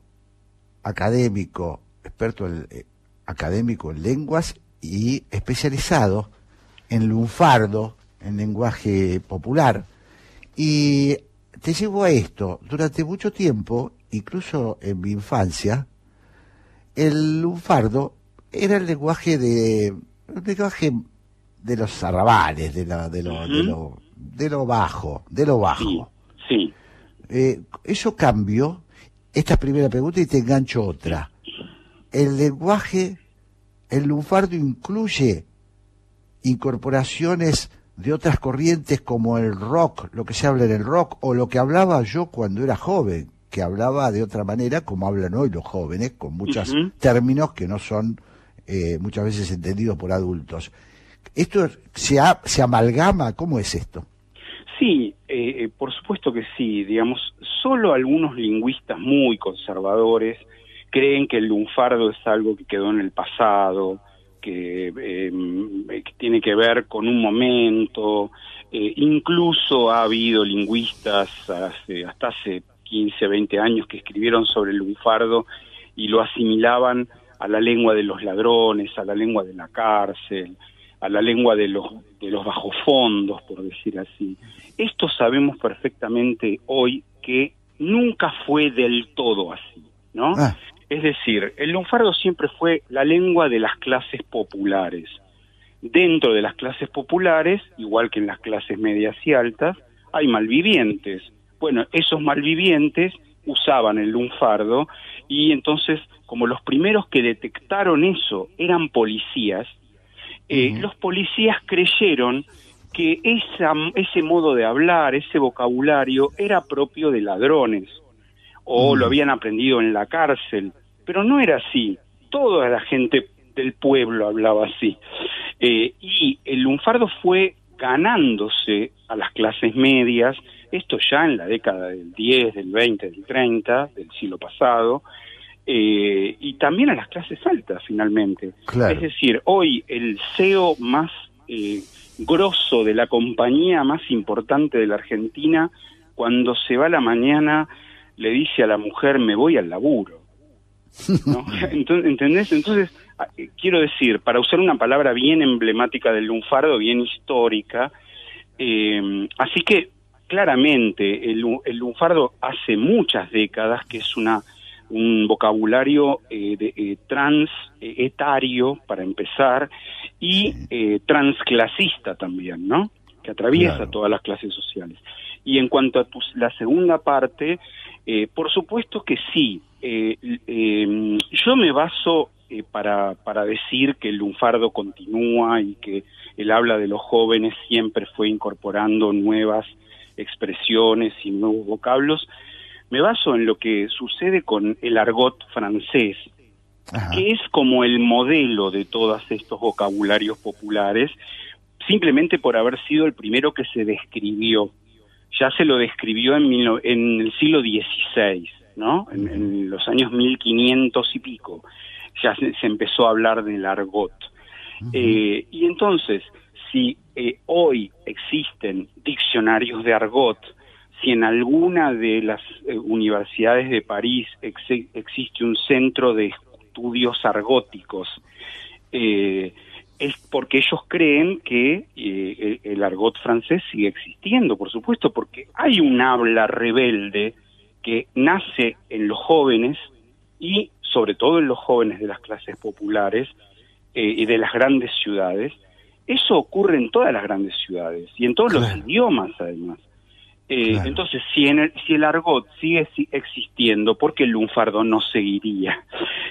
académico, experto en- eh, académico en lenguas y especializado en lunfardo, en lenguaje popular. Y te llevo a esto, durante mucho tiempo, incluso en mi infancia, el lunfardo era el lenguaje de un lenguaje de los arrabales, de, la- de, lo, de, lo, de lo bajo, de lo bajo. Sí. Eh, eso cambió. Esta es primera pregunta y te engancho otra. El lenguaje, el lunfardo incluye incorporaciones de otras corrientes como el rock, lo que se habla en el rock, o lo que hablaba yo cuando era joven, que hablaba de otra manera como hablan hoy los jóvenes, con muchos términos que no son eh, muchas veces entendidos por adultos. ¿Esto se, ha- se amalgama? ¿Cómo es esto? Sí, eh, eh, por supuesto que sí. Digamos, solo algunos lingüistas muy conservadores creen que el lunfardo es algo que quedó en el pasado, que, eh, que tiene que ver con un momento. Eh, incluso ha habido lingüistas hace- hasta hace 15, 20 años que escribieron sobre el lunfardo y lo asimilaban a la lengua de los ladrones, a la lengua de la cárcel, a la lengua de los, de los bajofondos, por decir así. Esto sabemos perfectamente hoy que nunca fue del todo así, ¿no? Ah. Es decir, el lunfardo siempre fue la lengua de las clases populares. Dentro de las clases populares, igual que en las clases medias y altas, hay malvivientes. Bueno, esos malvivientes usaban el lunfardo y entonces, como los primeros que detectaron eso eran policías, eh, los policías creyeron que esa, ese modo de hablar, ese vocabulario, era propio de ladrones o lo habían aprendido en la cárcel, pero no era así. Toda la gente del pueblo hablaba así. Eh, y el lunfardo fue ganándose a las clases medias, esto ya en la década del 10, del 20, del 30, del siglo pasado, eh, y también a las clases altas finalmente. Claro. Es decir, hoy el CEO más eh, grosso de la compañía más importante de la Argentina, cuando se va a la mañana, le dice a la mujer, me voy al laburo. ¿No? [laughs] Entonces, ¿Entendés? Entonces, ah, eh, quiero decir, para usar una palabra bien emblemática del lunfardo, bien histórica, eh, así que claramente el, el lunfardo hace muchas décadas que es una un vocabulario eh, de, eh, trans eh, etario para empezar y eh, transclasista también, ¿no? Que atraviesa Claro. todas las clases sociales. Y en cuanto a tu, la segunda parte, eh, por supuesto que sí. Eh, eh, yo me baso eh, para, para decir que el lunfardo continúa y que el habla de los jóvenes siempre fue incorporando nuevas expresiones y nuevos vocablos. Me baso en lo que sucede con el argot francés, que es como el modelo de todos estos vocabularios populares, simplemente por haber sido el primero que se describió. Ya se lo describió en, mil no- en el siglo XVI, ¿no? En, en los años 1500 y pico. Ya se, se empezó a hablar del argot. Eh, y entonces, si eh, hoy existen diccionarios de argot, si en alguna de las eh, universidades de París existe un centro de estudios argóticos, eh, es porque ellos creen que eh, el, argot francés sigue existiendo, por supuesto, porque hay un habla rebelde que nace en los jóvenes y sobre todo en los jóvenes de las clases populares eh, y de las grandes ciudades. Eso ocurre en todas las grandes ciudades y en todos los idiomas además. Eh, Entonces, si, en el, si el argot sigue si- existiendo, ¿por qué el lunfardo no seguiría?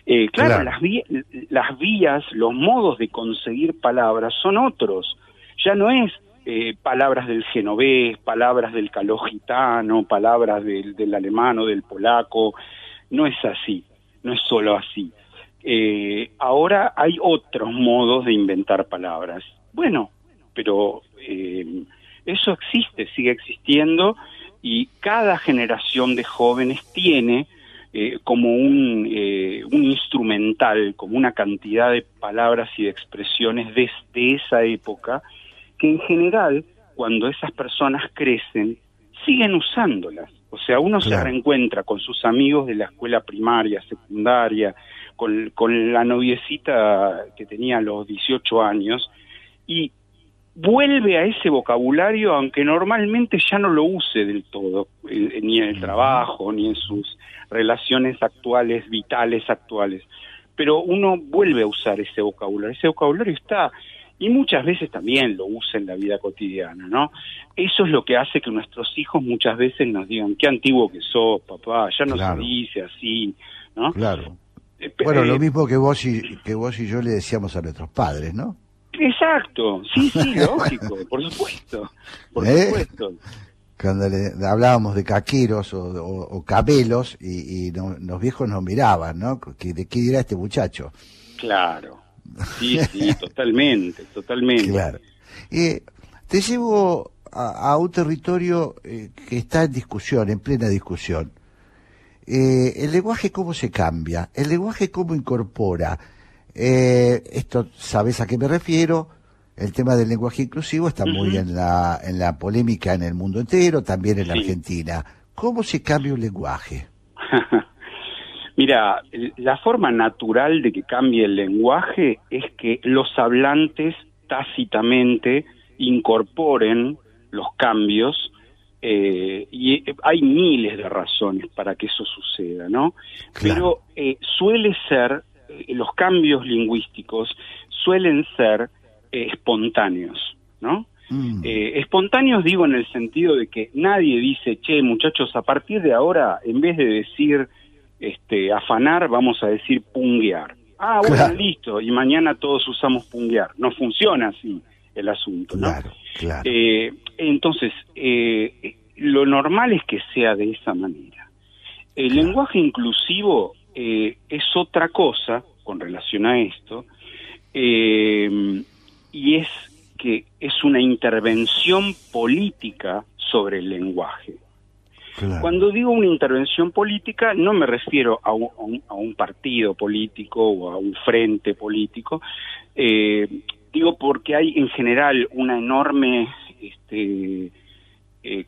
Eh, claro, Claro. Las, vi- las vías, los modos de conseguir palabras son otros. Ya no es eh, palabras del genovés, palabras del caló gitano, palabras del, del alemán o del polaco. No es así, no es solo así. Eh, ahora hay otros modos de inventar palabras. Bueno, pero eh, eso existe, sigue existiendo y cada generación de jóvenes tiene eh, como un, eh, un instrumental, como una cantidad de palabras y de expresiones de, de esa época, que en general, cuando esas personas crecen, siguen usándolas. O sea, uno se reencuentra con sus amigos de la escuela primaria, secundaria, con, con la noviecita que tenía a los 18 años, y vuelve a ese vocabulario, aunque normalmente ya no lo use del todo, eh, ni en el trabajo, ni en sus relaciones actuales, vitales actuales. Pero uno vuelve a usar ese vocabulario. Ese vocabulario está, y muchas veces también lo usa en la vida cotidiana, ¿no? Eso es lo que hace que nuestros hijos muchas veces nos digan, qué antiguo que sos, papá, ya no Claro. se dice así, ¿no? Claro. Eh, Bueno, lo eh, mismo que vos y que vos y yo le decíamos a nuestros padres, ¿no? Exacto, sí, sí, [laughs] lógico, por supuesto, por ¿Eh? supuesto. Cuando le hablábamos de caqueros o, o- o cabelos y, y no- los viejos nos miraban, ¿no? ¿De qué dirá este muchacho? Claro, sí, [laughs] sí, totalmente, totalmente. Claro. Eh, te llevo a, a un territorio eh, que está en discusión, en plena discusión. Eh, el lenguaje cómo se cambia, el lenguaje cómo incorpora. Eh, esto, ¿sabes a qué me refiero? El tema del lenguaje inclusivo está muy en la, en la polémica en el mundo entero, también en la. Argentina. ¿Cómo se cambia un lenguaje? [laughs] Mira, la forma natural de que cambie el lenguaje es que los hablantes tácitamente incorporen los cambios Eh, y eh, hay miles de razones para que eso suceda, ¿no? Pero eh, suele ser, los cambios lingüísticos suelen ser eh, espontáneos, ¿no? Mm. Eh, espontáneos digo en el sentido de que nadie dice, che, muchachos, a partir de ahora, en vez de decir este, afanar, vamos a decir punguear. Ah, bueno, Claro. listo, y mañana todos usamos punguear. No funciona así el asunto, ¿no? Claro, claro. Eh, entonces, eh, lo normal es que sea de esa manera. El lenguaje inclusivo eh, es otra cosa con relación a esto, eh, y es que es una intervención política sobre el lenguaje. Claro. Cuando digo una intervención política, no me refiero a un, a partido político o a un frente político. eh, digo porque hay en general una enorme, este, eh,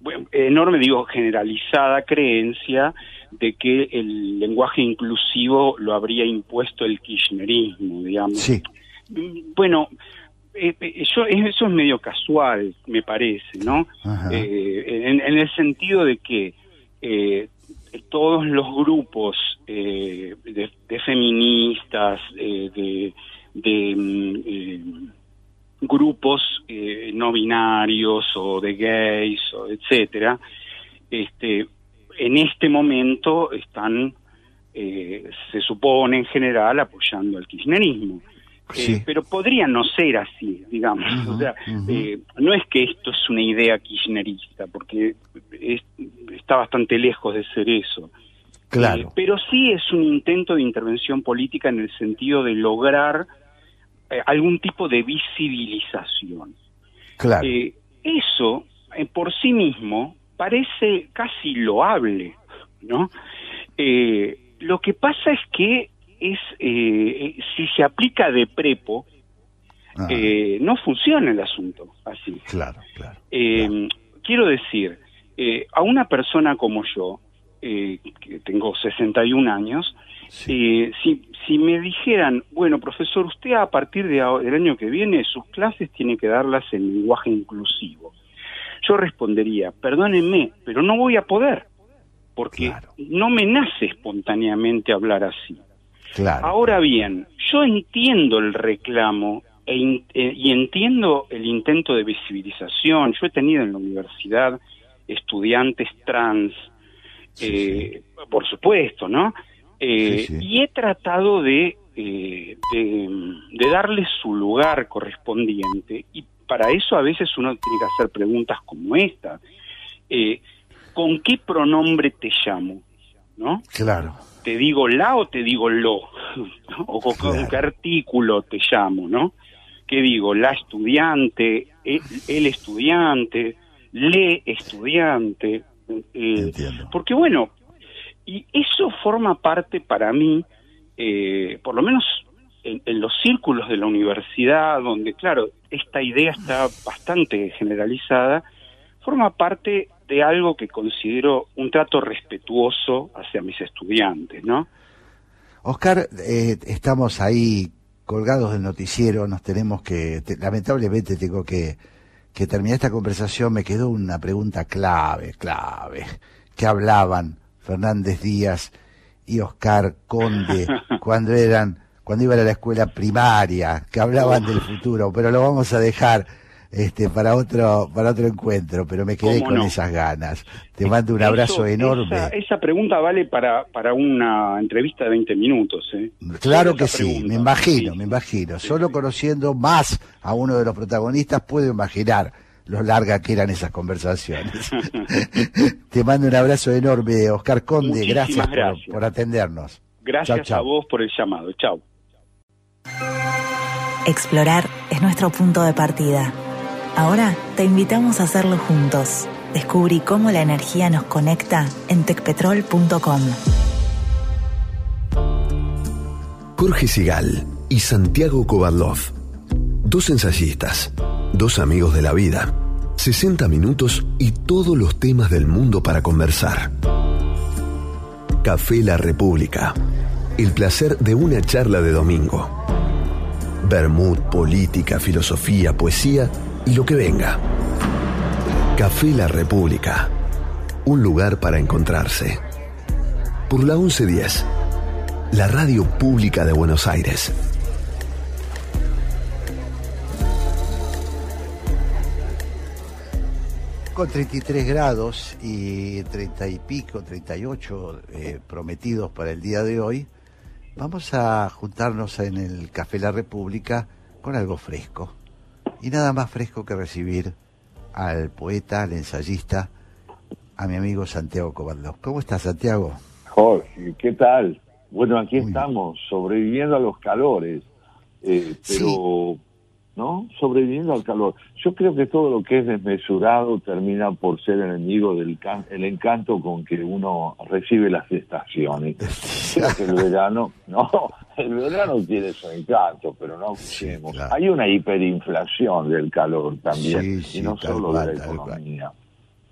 bueno, enorme, digo, generalizada creencia de que el lenguaje inclusivo lo habría impuesto el kirchnerismo, digamos. Sí. Bueno, eh, eh, yo, eso es medio casual, me parece, ¿no? Eh, en, en el sentido de que eh, todos los grupos de, de feministas, de, de, mm, grupos no binarios o de gays, o etcétera, este, en este momento están, eh, se supone en general, apoyando al kirchnerismo. Eh, pero podría no ser así, digamos. O sea, eh, no es que esto es una idea kirchnerista, porque es- está bastante lejos de ser eso. Claro. Eh, pero sí es un intento de intervención política en el sentido de lograr algún tipo de visibilización. Claro. Eso, por sí mismo, parece casi loable, ¿no? Eh, lo que pasa es que es eh, eh, si se aplica de prepo, Ah, eh, no funciona el asunto así. claro, claro. Eh, Quiero decir, eh, a una persona como yo, eh, que tengo 61 años, si, si me dijeran, bueno, profesor, usted a partir de del año que viene sus clases tiene que darlas en lenguaje inclusivo, yo respondería, perdónenme, pero no voy a poder, porque no me nace espontáneamente hablar así. Claro. Ahora bien, yo entiendo el reclamo e in- eh, y entiendo el intento de visibilización. Yo he tenido en la universidad estudiantes trans, eh, por supuesto, ¿no? Eh, Y he tratado de, de, de darle su lugar correspondiente y para eso a veces uno tiene que hacer preguntas como esta. Eh, ¿Con qué pronombre te llamo? ¿No? Claro. te digo la o te digo lo, ¿no? o con, con qué artículo te llamo, ¿no? ¿Qué digo? La estudiante, el, el estudiante, le estudiante, eh, porque bueno, y eso forma parte para mí, eh, por lo menos en, en los círculos de la universidad, donde claro, esta idea está bastante generalizada, forma parte de algo que considero un trato respetuoso hacia mis estudiantes, ¿no? Oscar, eh, estamos ahí colgados del noticiero, nos tenemos que, te- lamentablemente tengo que, que terminar esta conversación, me quedó una pregunta clave, clave, que hablaban Fernández Díaz y Oscar Conde [laughs] cuando eran, cuando iban a la escuela primaria, que hablaban del futuro, pero lo vamos a dejar este para otro para otro encuentro, pero me quedé ¿Cómo con no? esas ganas. Te mando un abrazo enorme. Esa, esa pregunta vale para, para una entrevista de 20 minutos, ¿eh? Claro Solo que sí, pregunta. me imagino, me imagino. Solo conociendo más a uno de los protagonistas puedo imaginar lo largas que eran esas conversaciones. [laughs] Te mando un abrazo enorme, Oscar Conde. Muchísimas Gracias, por- atendernos. Gracias Chau, chau. a vos por el llamado. Chao. Explorar es nuestro punto de partida. Ahora te invitamos a hacerlo juntos. Descubrí cómo la energía nos conecta en tecpetrol.com. Jorge Sigal y Santiago Kovadlov. Dos ensayistas, dos amigos de la vida. 60 minutos y todos los temas del mundo para conversar. Café La República. El placer de una charla de domingo. Bermud, política, filosofía, poesía y lo que venga. Café La República. Un lugar para encontrarse. Por la 1110. La radio pública de Buenos Aires. Con 33 grados y 30 y pico, 38 eh, prometidos para el día de hoy, vamos a juntarnos en el Café La República con algo fresco. Y nada más fresco que recibir al poeta, al ensayista, a mi amigo Santiago Cobardós. ¿Cómo estás, Santiago? Jorge, ¿qué tal? Bueno, aquí estamos, sobreviviendo a los calores, eh, pero, ¿no? Sobreviviendo al calor. Yo creo que todo lo que es desmesurado termina por ser enemigo del can el encanto con que uno recibe las estaciones. [laughs] Creo que el verano, no, el verano tiene su encanto, pero no escuchemos. Hay una hiperinflación del calor también, Sí, y no sí, solo cual, de la economía.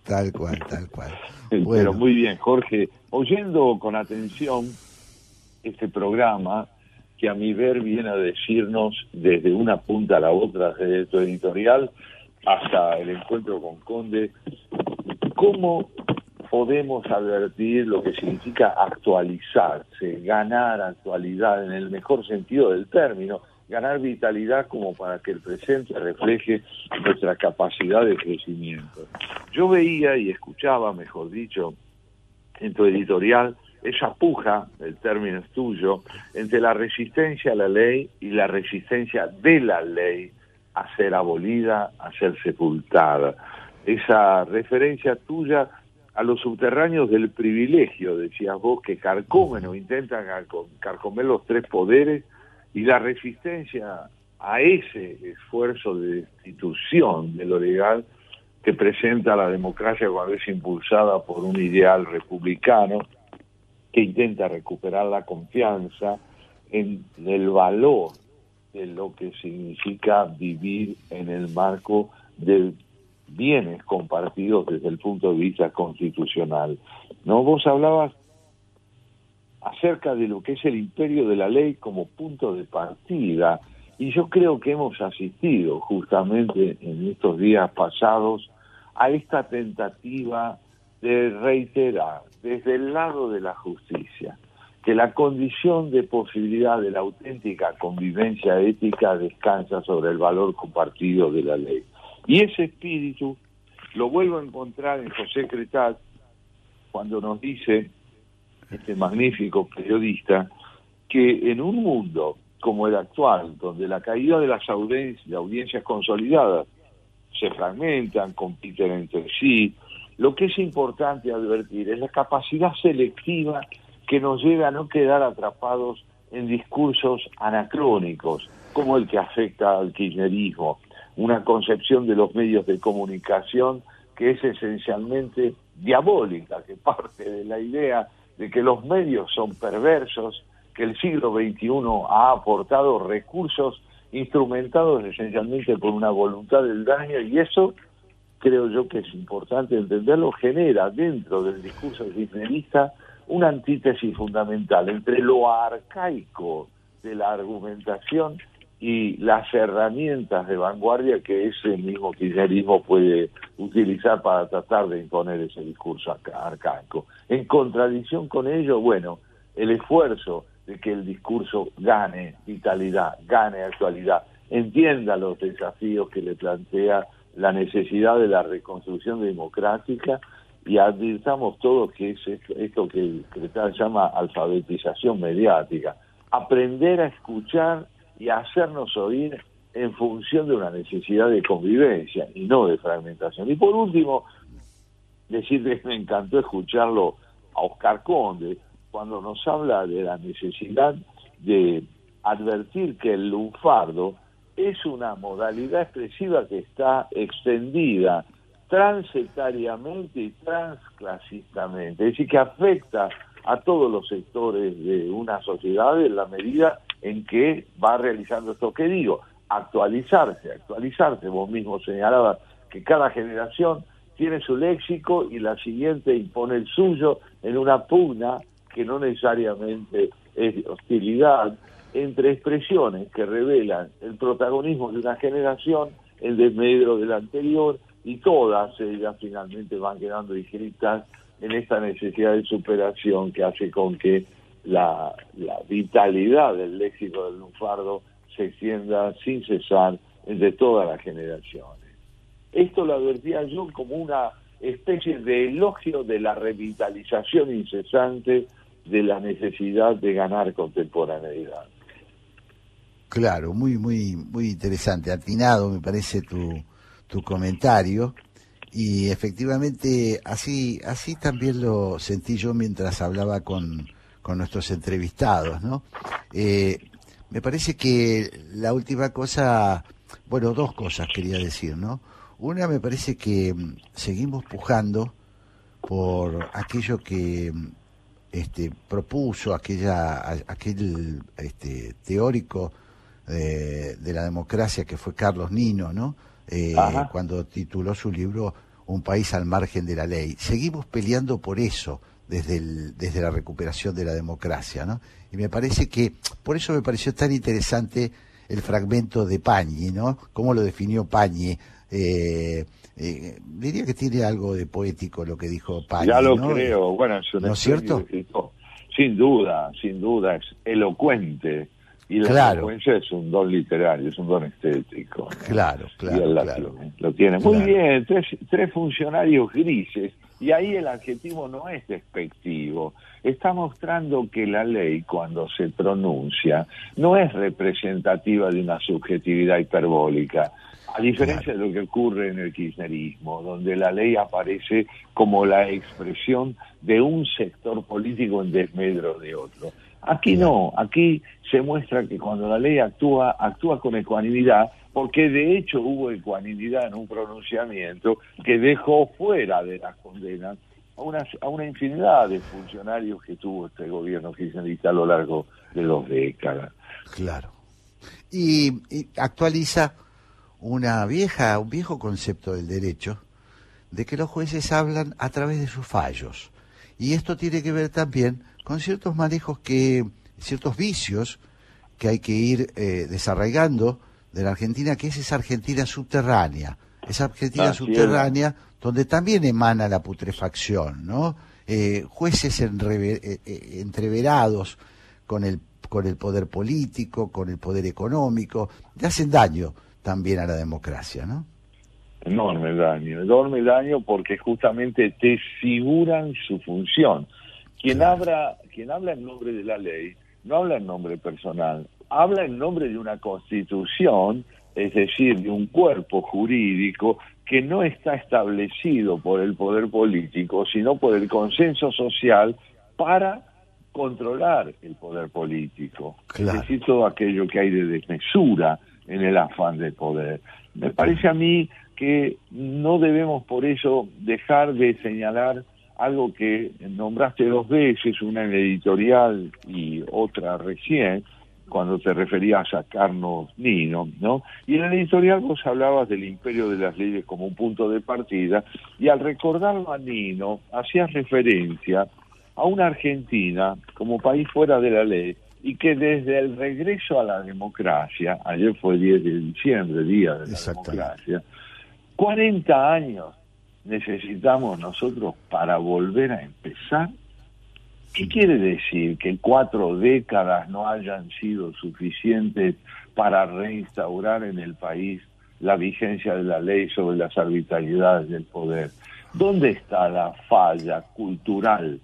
Tal cual, tal cual. [laughs] Pero muy bien, Jorge. Oyendo con atención este programa, que a mi ver viene a decirnos desde una punta a la otra, desde tu editorial hasta el encuentro con Conde, cómo podemos advertir lo que significa actualizarse, ganar actualidad en el mejor sentido del término, ganar vitalidad como para que el presente refleje nuestra capacidad de crecimiento. Yo veía y escuchaba, mejor dicho, en tu editorial, esa puja, el término es tuyo, entre la resistencia a la ley y la resistencia de la ley a ser abolida, a ser sepultada. Esa referencia tuya a los subterráneos del privilegio, decías vos, que carcomen o intentan carco- carcomer los tres poderes y la resistencia a ese esfuerzo de destitución de lo legal que presenta la democracia cuando es impulsada por un ideal republicano que intenta recuperar la confianza en el valor de lo que significa vivir en el marco de bienes compartidos desde el punto de vista constitucional. No vos hablabas acerca de lo que es el imperio de la ley como punto de partida y yo creo que hemos asistido justamente en estos días pasados a esta tentativa de reiterar desde el lado de la justicia que la condición de posibilidad de la auténtica convivencia ética descansa sobre el valor compartido de la ley. Y ese espíritu lo vuelvo a encontrar en José Cretat cuando nos dice, este magnífico periodista, que en un mundo como el actual, donde la caída de las audiencias, audiencias consolidadas se fragmentan, compiten entre sí, lo que es importante advertir es la capacidad selectiva que nos lleva a no quedar atrapados en discursos anacrónicos, como el que afecta al kirchnerismo, una concepción de los medios de comunicación que es esencialmente diabólica, que parte de la idea de que los medios son perversos, que el siglo XXI ha aportado recursos instrumentados esencialmente por una voluntad del daño y eso creo yo que es importante entenderlo, genera dentro del discurso kirchnerista una antítesis fundamental entre lo arcaico de la argumentación y las herramientas de vanguardia que ese mismo kirchnerismo puede utilizar para tratar de imponer ese discurso arca- arcaico. En contradicción con ello, bueno, el esfuerzo de que el discurso gane vitalidad, gane actualidad, entienda los desafíos que le plantea la necesidad de la reconstrucción democrática y advirtamos todos que es esto, esto que el Cretal llama alfabetización mediática, aprender a escuchar y hacernos oír en función de una necesidad de convivencia y no de fragmentación. Y por último, decirles que me encantó escucharlo a Oscar Conde cuando nos habla de la necesidad de advertir que el lunfardo es una modalidad expresiva que está extendida transetariamente y transclasistamente, es decir, que afecta a todos los sectores de una sociedad en la medida en que va realizando esto que digo, actualizarse, actualizarse, vos mismo señalabas que cada generación tiene su léxico y la siguiente impone el suyo en una pugna que no necesariamente es hostilidad, entre expresiones que revelan el protagonismo de una generación, el desmedro de la anterior y todas ellas finalmente van quedando inscritas en esta necesidad de superación que hace con que la, la vitalidad del léxico del lunfardo se extienda sin cesar entre todas las generaciones. Esto lo advertía yo como una especie de elogio de la revitalización incesante de la necesidad de ganar contemporaneidad. Claro, muy, muy, muy interesante, atinado me parece tu, tu comentario y efectivamente así, así también lo sentí yo mientras hablaba con, con nuestros entrevistados, ¿no? Eh, me parece que la última cosa, bueno, dos cosas quería decir, ¿no? Una me parece que mm, seguimos pujando por aquello que mm, este, propuso aquella, aquel este, teórico de, de, la democracia que fue Carlos Nino, ¿no? Eh, cuando tituló su libro Un país al margen de la ley. Seguimos peleando por eso desde, el, desde la recuperación de la democracia, ¿no? Y me parece que, por eso me pareció tan interesante el fragmento de Pañi, ¿no? Cómo lo definió Pañi eh, eh, diría que tiene algo de poético lo que dijo Pañi. Ya lo creo, bueno, es, ¿No es cierto? Sin duda, sin duda, es elocuente. Y la elocuencia es un don literario, es un don estético. Claro, claro, claro. Lo, tiene. Muy bien, tres, tres funcionarios grises. Y ahí el adjetivo no es despectivo. Está mostrando que la ley, cuando se pronuncia, no es representativa de una subjetividad hiperbólica a diferencia de lo que ocurre en el kirchnerismo, donde la ley aparece como la expresión de un sector político en desmedro de otro. Aquí no, aquí se muestra que cuando la ley actúa, actúa con ecuanimidad, porque de hecho hubo ecuanimidad en un pronunciamiento que dejó fuera de las condenas a una, a una infinidad de funcionarios que tuvo este gobierno kirchnerista a lo largo de dos décadas. Claro. y actualiza una vieja, un viejo concepto del derecho de que los jueces hablan a través de sus fallos. Y esto tiene que ver también con ciertos manejos que, ciertos vicios que hay que ir eh, desarraigando de la Argentina, que es esa Argentina subterránea, esa Argentina subterránea donde también emana la putrefacción, ¿no? Eh, jueces eh, entreverados con el, con el poder político, con el poder económico, le hacen daño también a la democracia, ¿no? Enorme daño, enorme daño porque justamente te figuran su función. Quien, habla, quien habla en nombre de la ley no habla en nombre personal, habla en nombre de una constitución, es decir, de un cuerpo jurídico que no está establecido por el poder político, sino por el consenso social para controlar el poder político. Es decir, todo aquello que hay de desmesura, en el afán de poder. Me parece a mí que no debemos por eso dejar de señalar algo que nombraste dos veces, una en editorial y otra recién, cuando te referías a Carlos Nino, ¿no? Y en el editorial vos hablabas del imperio de las leyes como un punto de partida, y al recordarlo a Nino, hacías referencia a una Argentina como país fuera de la ley, y que desde el regreso a la democracia, ayer fue 10 de diciembre, día de la democracia, 40 años necesitamos nosotros para volver a empezar. ¿Qué quiere decir? Que cuatro décadas no hayan sido suficientes para reinstaurar en el país la vigencia de la ley sobre las arbitrariedades del poder. ¿Dónde está la falla cultural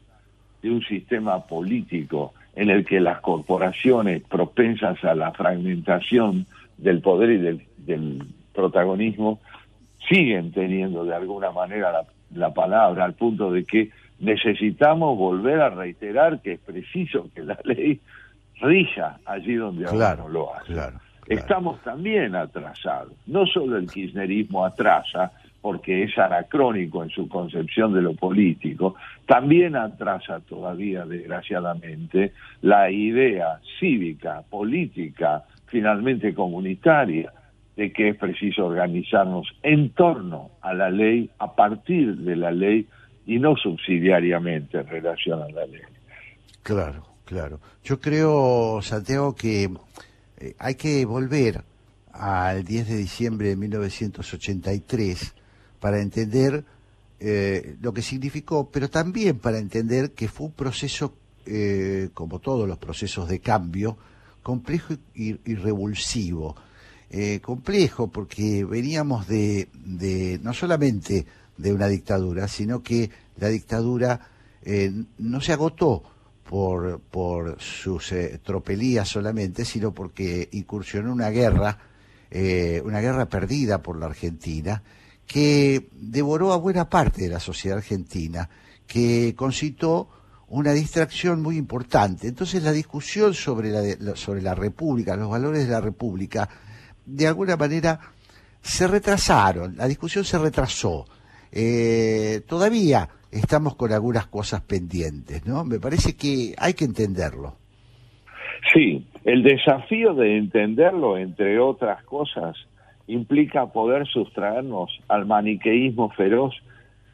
de un sistema político en el que las corporaciones propensas a la fragmentación del poder y del, protagonismo siguen teniendo de alguna manera la, palabra, al punto de que necesitamos volver a reiterar que es preciso que la ley rija allí donde ahora no lo hace. Estamos también atrasados. No solo el kirchnerismo atrasa, porque es anacrónico en su concepción de lo político, también atrasa todavía, desgraciadamente, la idea cívica, política, finalmente comunitaria, de que es preciso organizarnos en torno a la ley, a partir de la ley y no subsidiariamente en relación a la ley. Claro, claro. Yo creo, Santiago, que eh, hay que volver al 10 de diciembre de 1983 para entender eh, lo que significó, pero también para entender que fue un proceso, eh, como todos los procesos de cambio, complejo y, y revulsivo. Eh, complejo porque veníamos de, de, no solamente de una dictadura, sino que la dictadura eh, no se agotó por, por sus eh, tropelías solamente, sino porque incursionó una guerra, una guerra perdida por la Argentina, que devoró a buena parte de la sociedad argentina, que concitó una distracción muy importante. Entonces la discusión sobre la, sobre la República, los valores de la República, de alguna manera se retrasaron, la discusión se retrasó. Eh, todavía estamos con algunas cosas pendientes, ¿no? Me parece que hay que entenderlo. Sí, el desafío de entenderlo, entre otras cosas, implica poder sustraernos al maniqueísmo feroz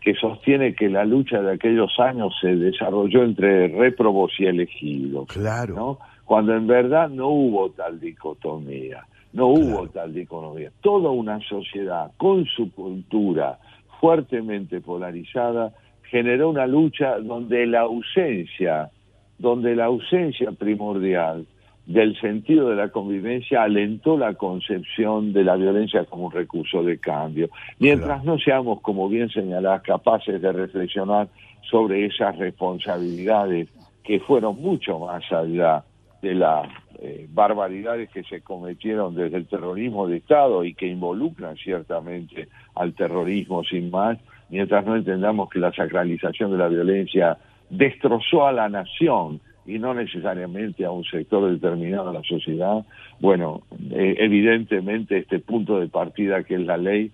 que sostiene que la lucha de aquellos años se desarrolló entre réprobos y elegidos. Claro. ¿no? Cuando en verdad no hubo tal dicotomía, no hubo tal dicotomía. Toda una sociedad con su cultura fuertemente polarizada generó una lucha donde la ausencia, donde la ausencia primordial del sentido de la convivencia alentó la concepción de la violencia como un recurso de cambio. Mientras no seamos, como bien señalás, capaces de reflexionar sobre esas responsabilidades que fueron mucho más allá de las eh, barbaridades que se cometieron desde el terrorismo de Estado y que involucran ciertamente al terrorismo sin más, mientras no entendamos que la sacralización de la violencia destrozó a la nación y no necesariamente a un sector determinado de la sociedad, bueno, eh, evidentemente este punto de partida que es la ley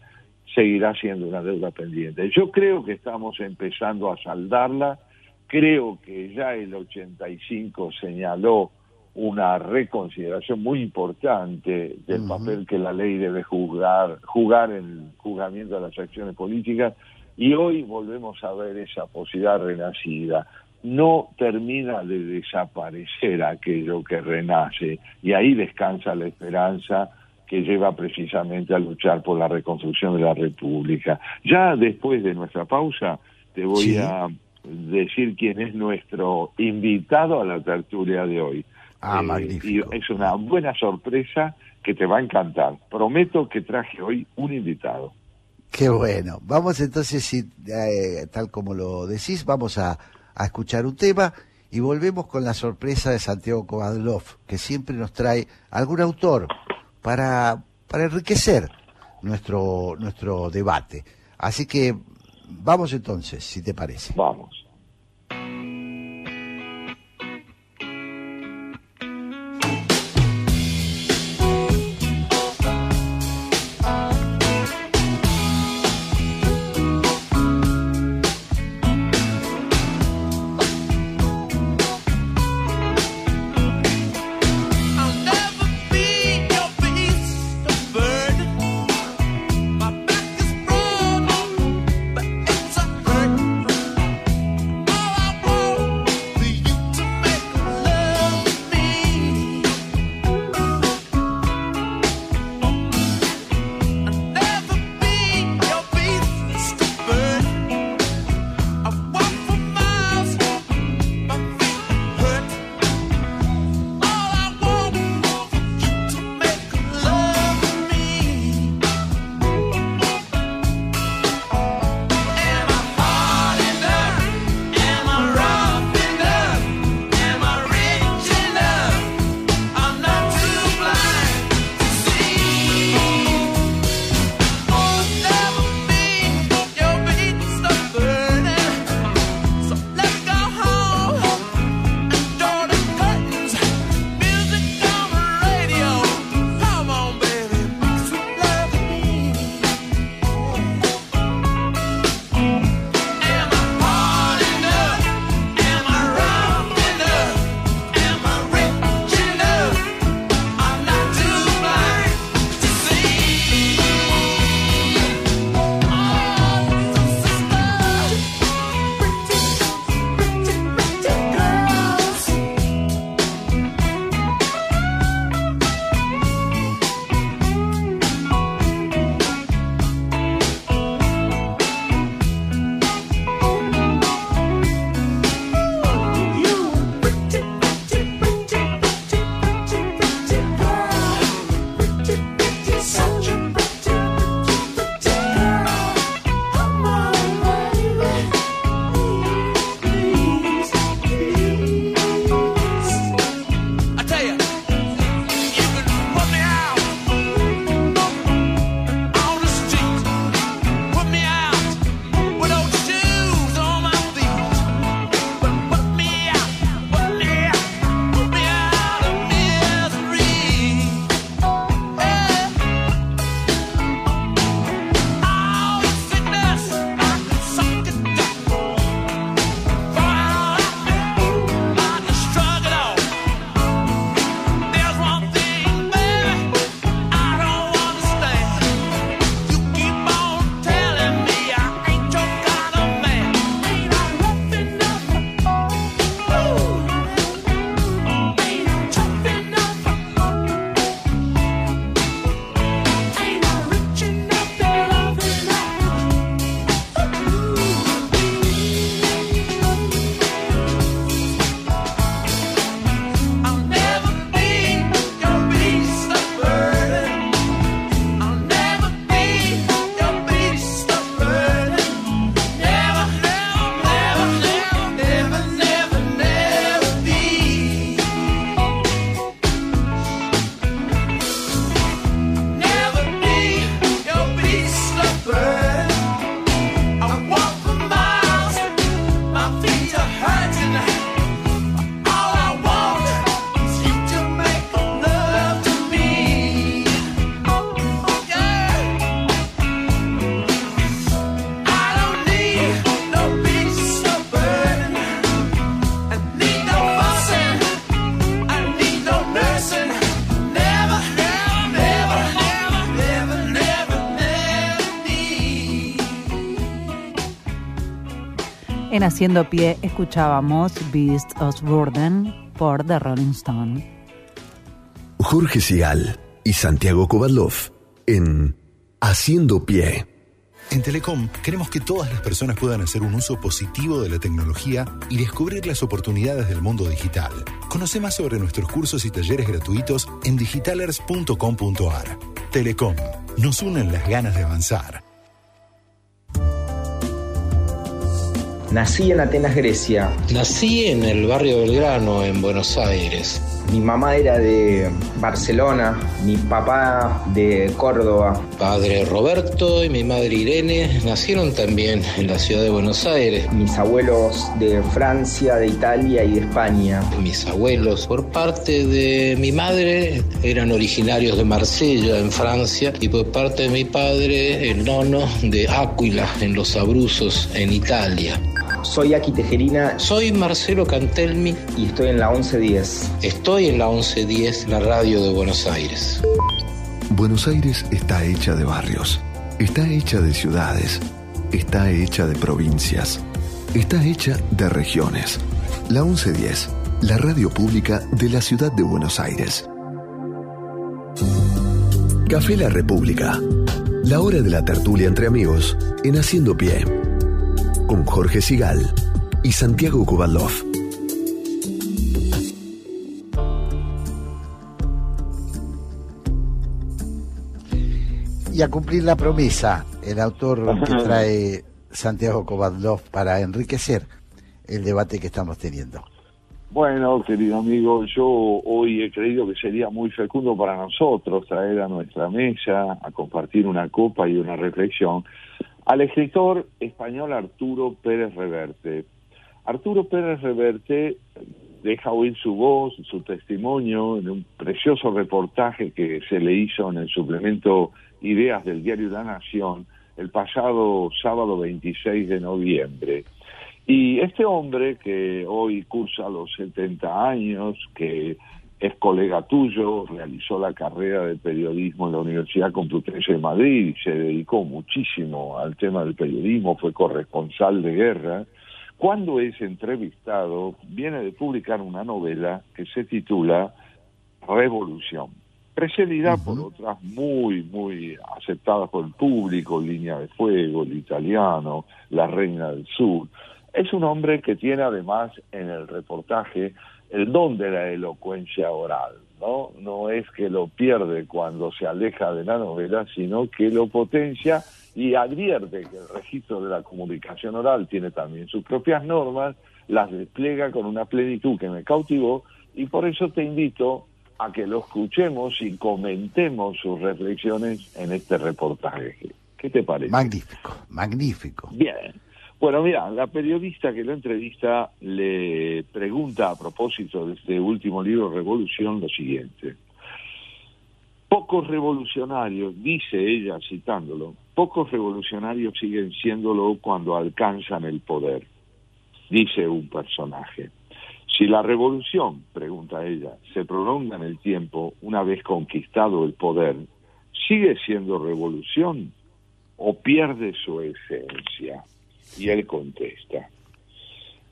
seguirá siendo una deuda pendiente. Yo creo que estamos empezando a saldarla, creo que ya el 85 señaló una reconsideración muy importante del papel que la ley debe jugar, jugar en el juzgamiento de las acciones políticas y hoy volvemos a ver esa posibilidad renacida no termina de desaparecer aquello que renace y ahí descansa la esperanza que lleva precisamente a luchar por la reconstrucción de la República. Ya después de nuestra pausa te voy Sí. a decir quién es nuestro invitado a la tertulia de hoy. Ah, Eh, magnífico. Y es una buena sorpresa que te va a encantar. Prometo que traje hoy un invitado. Qué bueno. Vamos entonces, si, eh, tal como lo decís, vamos a, a escuchar un tema y volvemos con la sorpresa de Santiago Kovadlov, que siempre nos trae algún autor para, para enriquecer nuestro, nuestro debate. Así que vamos entonces, si te parece. Vamos. En Haciendo Pie escuchábamos Beast of Burden por The Rolling Stone. Jorge Sigal y Santiago Kovadlov en Haciendo Pie. En Telecom queremos que todas las personas puedan hacer un uso positivo de la tecnología y descubrir las oportunidades del mundo digital. Conoce más sobre nuestros cursos y talleres gratuitos en digitalers.com.ar. Telecom, nos unen las ganas de avanzar. Nací en Atenas, Grecia. Nací en el barrio Belgrano, en Buenos Aires. Mi mamá era de Barcelona, mi papá de Córdoba. Padre Roberto y mi madre Irene nacieron también en la ciudad de Buenos Aires. Mis abuelos de Francia, de Italia y de España. Mis abuelos, por parte de mi madre, eran originarios de Marsella, en Francia, y por parte de mi padre, el nono de Áquila, en los Abruzos, en Italia. Soy Aki Tejerina. Soy Marcelo Cantelmi. Y estoy en la 1110. Estoy en la 1110, la radio de Buenos Aires. Buenos Aires está hecha de barrios, está hecha de ciudades, está hecha de provincias, está hecha de regiones. La 1110, la radio pública de la ciudad de Buenos Aires. Café La República. La hora de la tertulia entre amigos en Haciendo Pie. Con Jorge Sigal y Santiago Kubalov. Y a cumplir la promesa, el autor [laughs] que trae Santiago Kovadlov para enriquecer el debate que estamos teniendo. Bueno, querido amigo, yo hoy he creído que sería muy fecundo para nosotros traer a nuestra mesa a compartir una copa y una reflexión al escritor español Arturo Pérez Reverte. Arturo Pérez Reverte deja oír su voz, su testimonio en un precioso reportaje que se le hizo en el suplemento Ideas del diario La Nación el pasado sábado 26 de noviembre. Y este hombre que hoy cursa los 70 años, que es colega tuyo, realizó la carrera de periodismo en la Universidad Complutense de Madrid se dedicó muchísimo al tema del periodismo, fue corresponsal de guerra. Cuando es entrevistado, viene de publicar una novela que se titula Revolución, precedida por otras muy, muy aceptadas por el público, Línea de Fuego, El Italiano, La Reina del Sur. Es un hombre que tiene además en el reportaje el don de la elocuencia oral, ¿no? No es que lo pierde cuando se aleja de la novela, sino que lo potencia y advierte que el registro de la comunicación oral tiene también sus propias normas, las despliega con una plenitud que me cautivó y por eso te invito a que lo escuchemos y comentemos sus reflexiones en este reportaje. ¿Qué te parece? Magnífico, magnífico. Bien. Bueno, mira, la periodista que lo entrevista le pregunta a propósito de este último libro, Revolución, lo siguiente. Pocos revolucionarios, dice ella citándolo, pocos revolucionarios siguen siéndolo cuando alcanzan el poder, dice un personaje. Si la revolución, pregunta ella, se prolonga en el tiempo una vez conquistado el poder, ¿sigue siendo revolución o pierde su esencia? Y él contesta,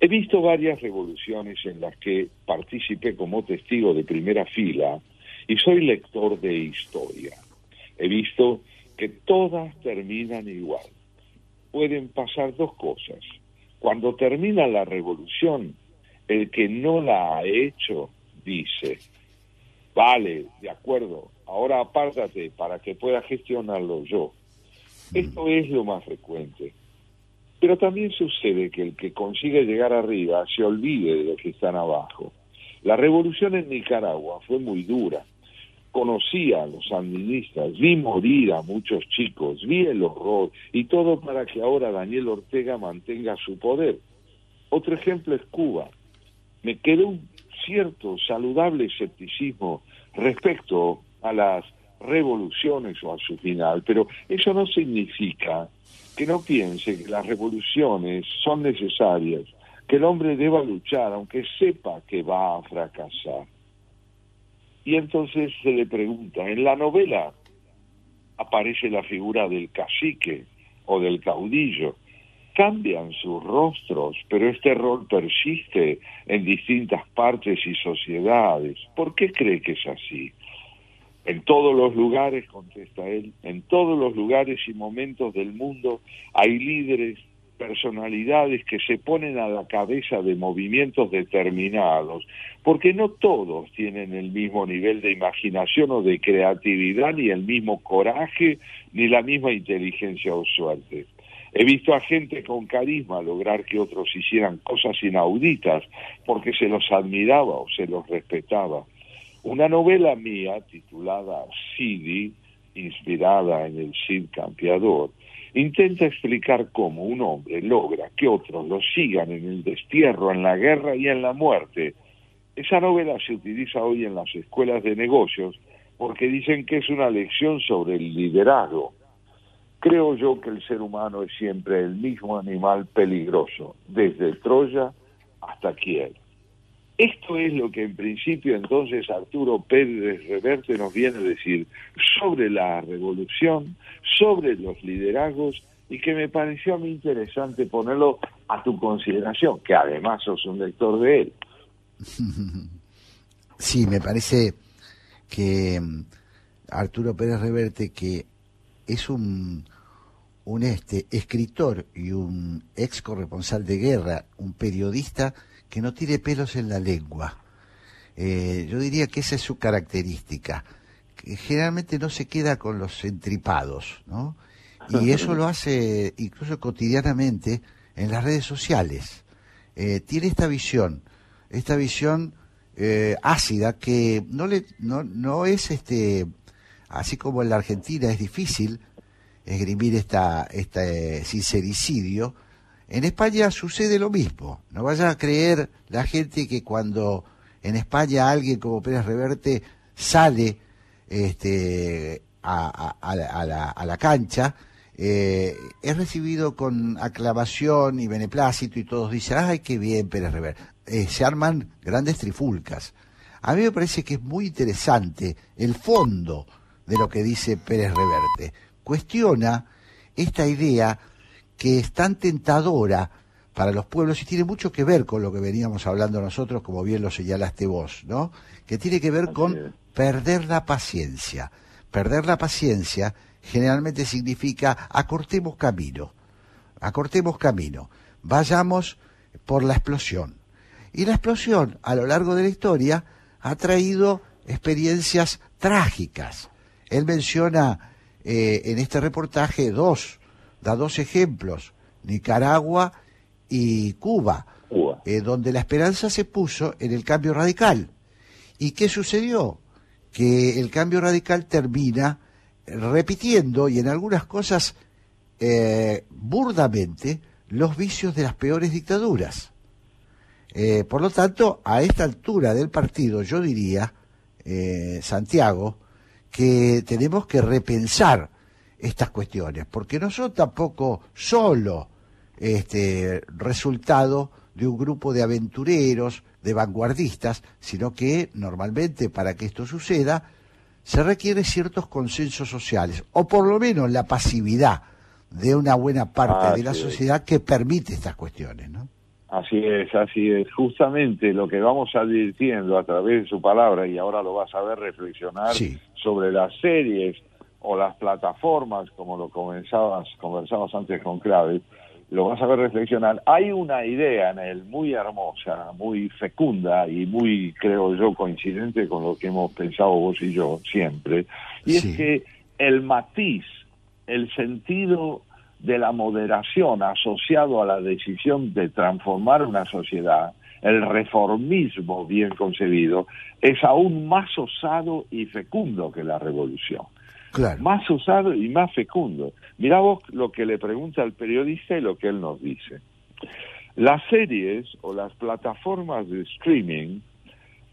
he visto varias revoluciones en las que participé como testigo de primera fila y soy lector de historia. He visto que todas terminan igual. Pueden pasar dos cosas. Cuando termina la revolución, el que no la ha hecho dice, vale, de acuerdo, ahora apártate para que pueda gestionarlo yo. Esto es lo más frecuente. Pero también sucede que el que consigue llegar arriba se olvide de los que están abajo. La revolución en Nicaragua fue muy dura. Conocí a los sandinistas, vi morir a muchos chicos, vi el horror y todo para que ahora Daniel Ortega mantenga su poder. Otro ejemplo es Cuba. Me quedó un cierto saludable escepticismo respecto a las revoluciones o a su final, pero eso no significa que no piense que las revoluciones son necesarias, que el hombre deba luchar aunque sepa que va a fracasar. Y entonces se le pregunta, en la novela aparece la figura del cacique o del caudillo. cambian sus rostros, pero este rol persiste en distintas partes y sociedades. ¿Por qué cree que es así? En todos los lugares, contesta él, en todos los lugares y momentos del mundo hay líderes, personalidades que se ponen a la cabeza de movimientos determinados, porque no todos tienen el mismo nivel de imaginación o de creatividad, ni el mismo coraje, ni la misma inteligencia o suerte. He visto a gente con carisma lograr que otros hicieran cosas inauditas porque se los admiraba o se los respetaba. Una novela mía titulada Sidi, inspirada en el Cid Campeador, intenta explicar cómo un hombre logra que otros lo sigan en el destierro, en la guerra y en la muerte. Esa novela se utiliza hoy en las escuelas de negocios porque dicen que es una lección sobre el liderazgo. Creo yo que el ser humano es siempre el mismo animal peligroso, desde Troya hasta Kiel. Esto es lo que en principio entonces Arturo Pérez Reverte nos viene a decir sobre la revolución, sobre los liderazgos y que me pareció a mí interesante ponerlo a tu consideración, que además sos un lector de él. [laughs] Sí, me parece que mm, Arturo Pérez Reverte, que es un, un este, escritor y un ex corresponsal de guerra, un periodista que no tire pelos en la lengua. Eh, yo diría que esa es su característica, que generalmente no se queda con los entripados, ¿no? Y [laughs] eso lo hace incluso cotidianamente en las redes sociales. Eh, tiene esta visión, esta visión eh, ácida que no le no, no es este así como en la Argentina es difícil esgrimir esta este sincericidio en España sucede lo mismo. No vaya a creer la gente que cuando en España alguien como Pérez Reverte sale este, a, la, cancha, eh, es recibido con aclamación y beneplácito y todos dicen, ay, qué bien Pérez Reverte. Eh, se arman grandes trifulcas. A mí me parece que es muy interesante el fondo de lo que dice Pérez Reverte. Cuestiona esta idea que es tan tentadora para los pueblos y tiene mucho que ver con lo que veníamos hablando nosotros, como bien lo señalaste vos, ¿no? Que tiene que ver con perder la paciencia. Perder la paciencia generalmente significa acortemos camino, acortemos camino, vayamos por la explosión. Y la explosión a lo largo de la historia ha traído experiencias trágicas. Él menciona eh, en este reportaje dos da dos ejemplos, Nicaragua y Cuba, eh, donde la esperanza se puso en el cambio radical. ¿Y qué sucedió? Que el cambio radical termina repitiendo y en algunas cosas eh, burdamente los vicios de las peores dictaduras. Eh, por lo tanto, a esta altura del partido, yo diría, Santiago, que tenemos que repensar estas cuestiones, porque no son tampoco solo este resultado de un grupo de aventureros, de vanguardistas, sino que normalmente para que esto suceda se requiere ciertos consensos sociales, o por lo menos la pasividad de una buena parte de la sociedad que permite estas cuestiones, ¿no? Así es, así es. Justamente lo que vamos advirtiendo a través de su palabra, y ahora lo vas a ver reflexionar sobre las series o las plataformas, como lo comenzabas, conversabas antes con Clave, lo vas a ver reflexionar. Hay una idea en él muy hermosa, muy fecunda y muy, creo yo, coincidente con lo que hemos pensado vos y yo siempre, y es que el matiz, el sentido de la moderación asociado a la decisión de transformar una sociedad, el reformismo bien concebido, es aún más osado y fecundo que la revolución más usado y más fecundo. Mirá vos lo que le pregunta al periodista y lo que él nos dice. Las series o las plataformas de streaming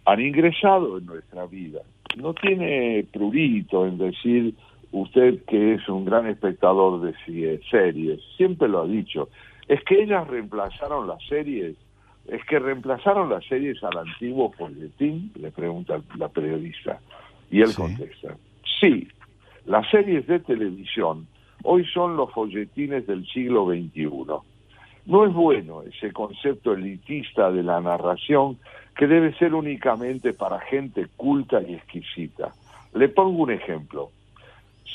han ingresado en nuestra vida. No tiene prurito en decir usted que es un gran espectador de series, siempre lo ha dicho. Es que ellas reemplazaron las series, es que reemplazaron las series al antiguo folletín, le pregunta la periodista. Y él contesta, sí, las series de televisión hoy son los folletines del siglo XXI. No es bueno ese concepto elitista de la narración que debe ser únicamente para gente culta y exquisita. Le pongo un ejemplo.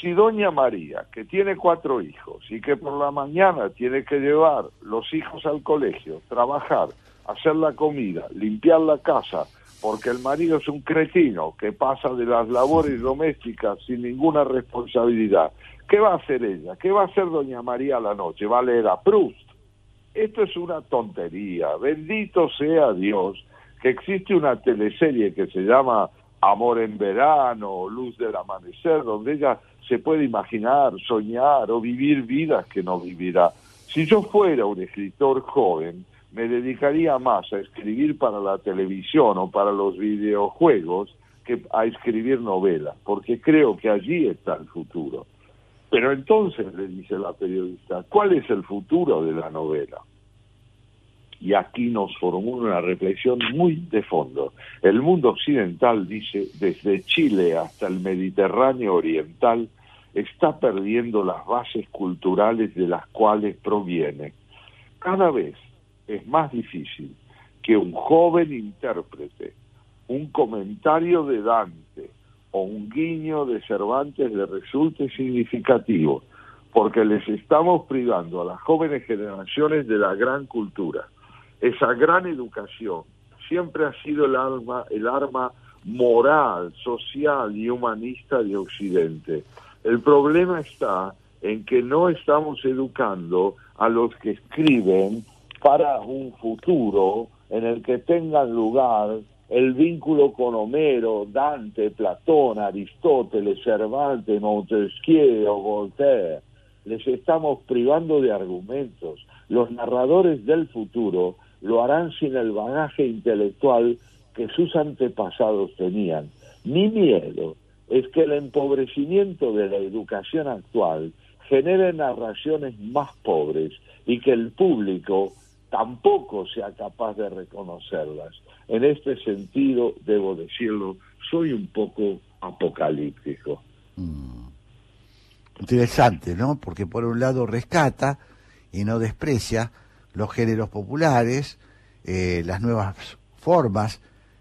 Si doña María, que tiene cuatro hijos y que por la mañana tiene que llevar los hijos al colegio, trabajar, hacer la comida, limpiar la casa, porque el marido es un cretino que pasa de las labores domésticas sin ninguna responsabilidad, ¿qué va a hacer ella? ¿Qué va a hacer doña María a la noche? ¿Va a leer a Proust? Esto es una tontería. Bendito sea Dios que existe una teleserie que se llama Amor en verano, Luz del amanecer, donde ella se puede imaginar, soñar o vivir vidas que no vivirá. Si yo fuera un escritor joven, me dedicaría más a escribir para la televisión o para los videojuegos que a escribir novelas, porque creo que allí está el futuro. Pero entonces, le dice la periodista, ¿cuál es el futuro de la novela? y aquí nos formó una reflexión muy de fondo. El mundo occidental, dice, desde Chile hasta el Mediterráneo oriental, está perdiendo las bases culturales de las cuales proviene. Cada vez es más difícil que un joven intérprete un comentario de Dante o un guiño de Cervantes le resulte significativo, porque les estamos privando a las jóvenes generaciones de la gran cultura esa gran educación siempre ha sido el arma, el arma moral, social y humanista de Occidente. El problema está en que no estamos educando a los que escriben para un futuro en el que tengan lugar el vínculo con Homero, Dante, Platón, Aristóteles, Cervantes, Montesquieu Voltaire. Les estamos privando de argumentos. Los narradores del futuro lo harán sin el bagaje intelectual que sus antepasados tenían. Mi miedo es que el empobrecimiento de la educación actual genere narraciones más pobres y que el público tampoco sea capaz de reconocerlas. En este sentido, debo decirlo, soy un poco apocalíptico. Mm. Interesante, ¿no? Porque por un lado rescata y no desprecia los géneros populares, eh, las nuevas formas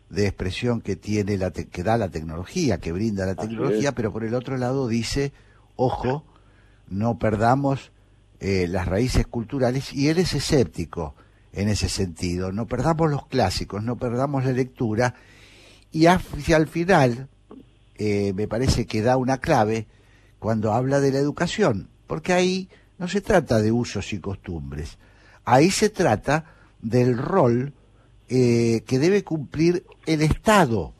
de expresión que tiene la que da la tecnología, que brinda la tecnología, pero por el otro lado dice, ojo, no perdamos eh, las raíces culturales y él es escéptico en ese sentido, no perdamos los clásicos, no perdamos la lectura y al final eh, me parece que da una clave cuando habla de la educación, porque ahí no se trata de usos y costumbres, Ahí se trata del rol eh, que debe cumplir el Estado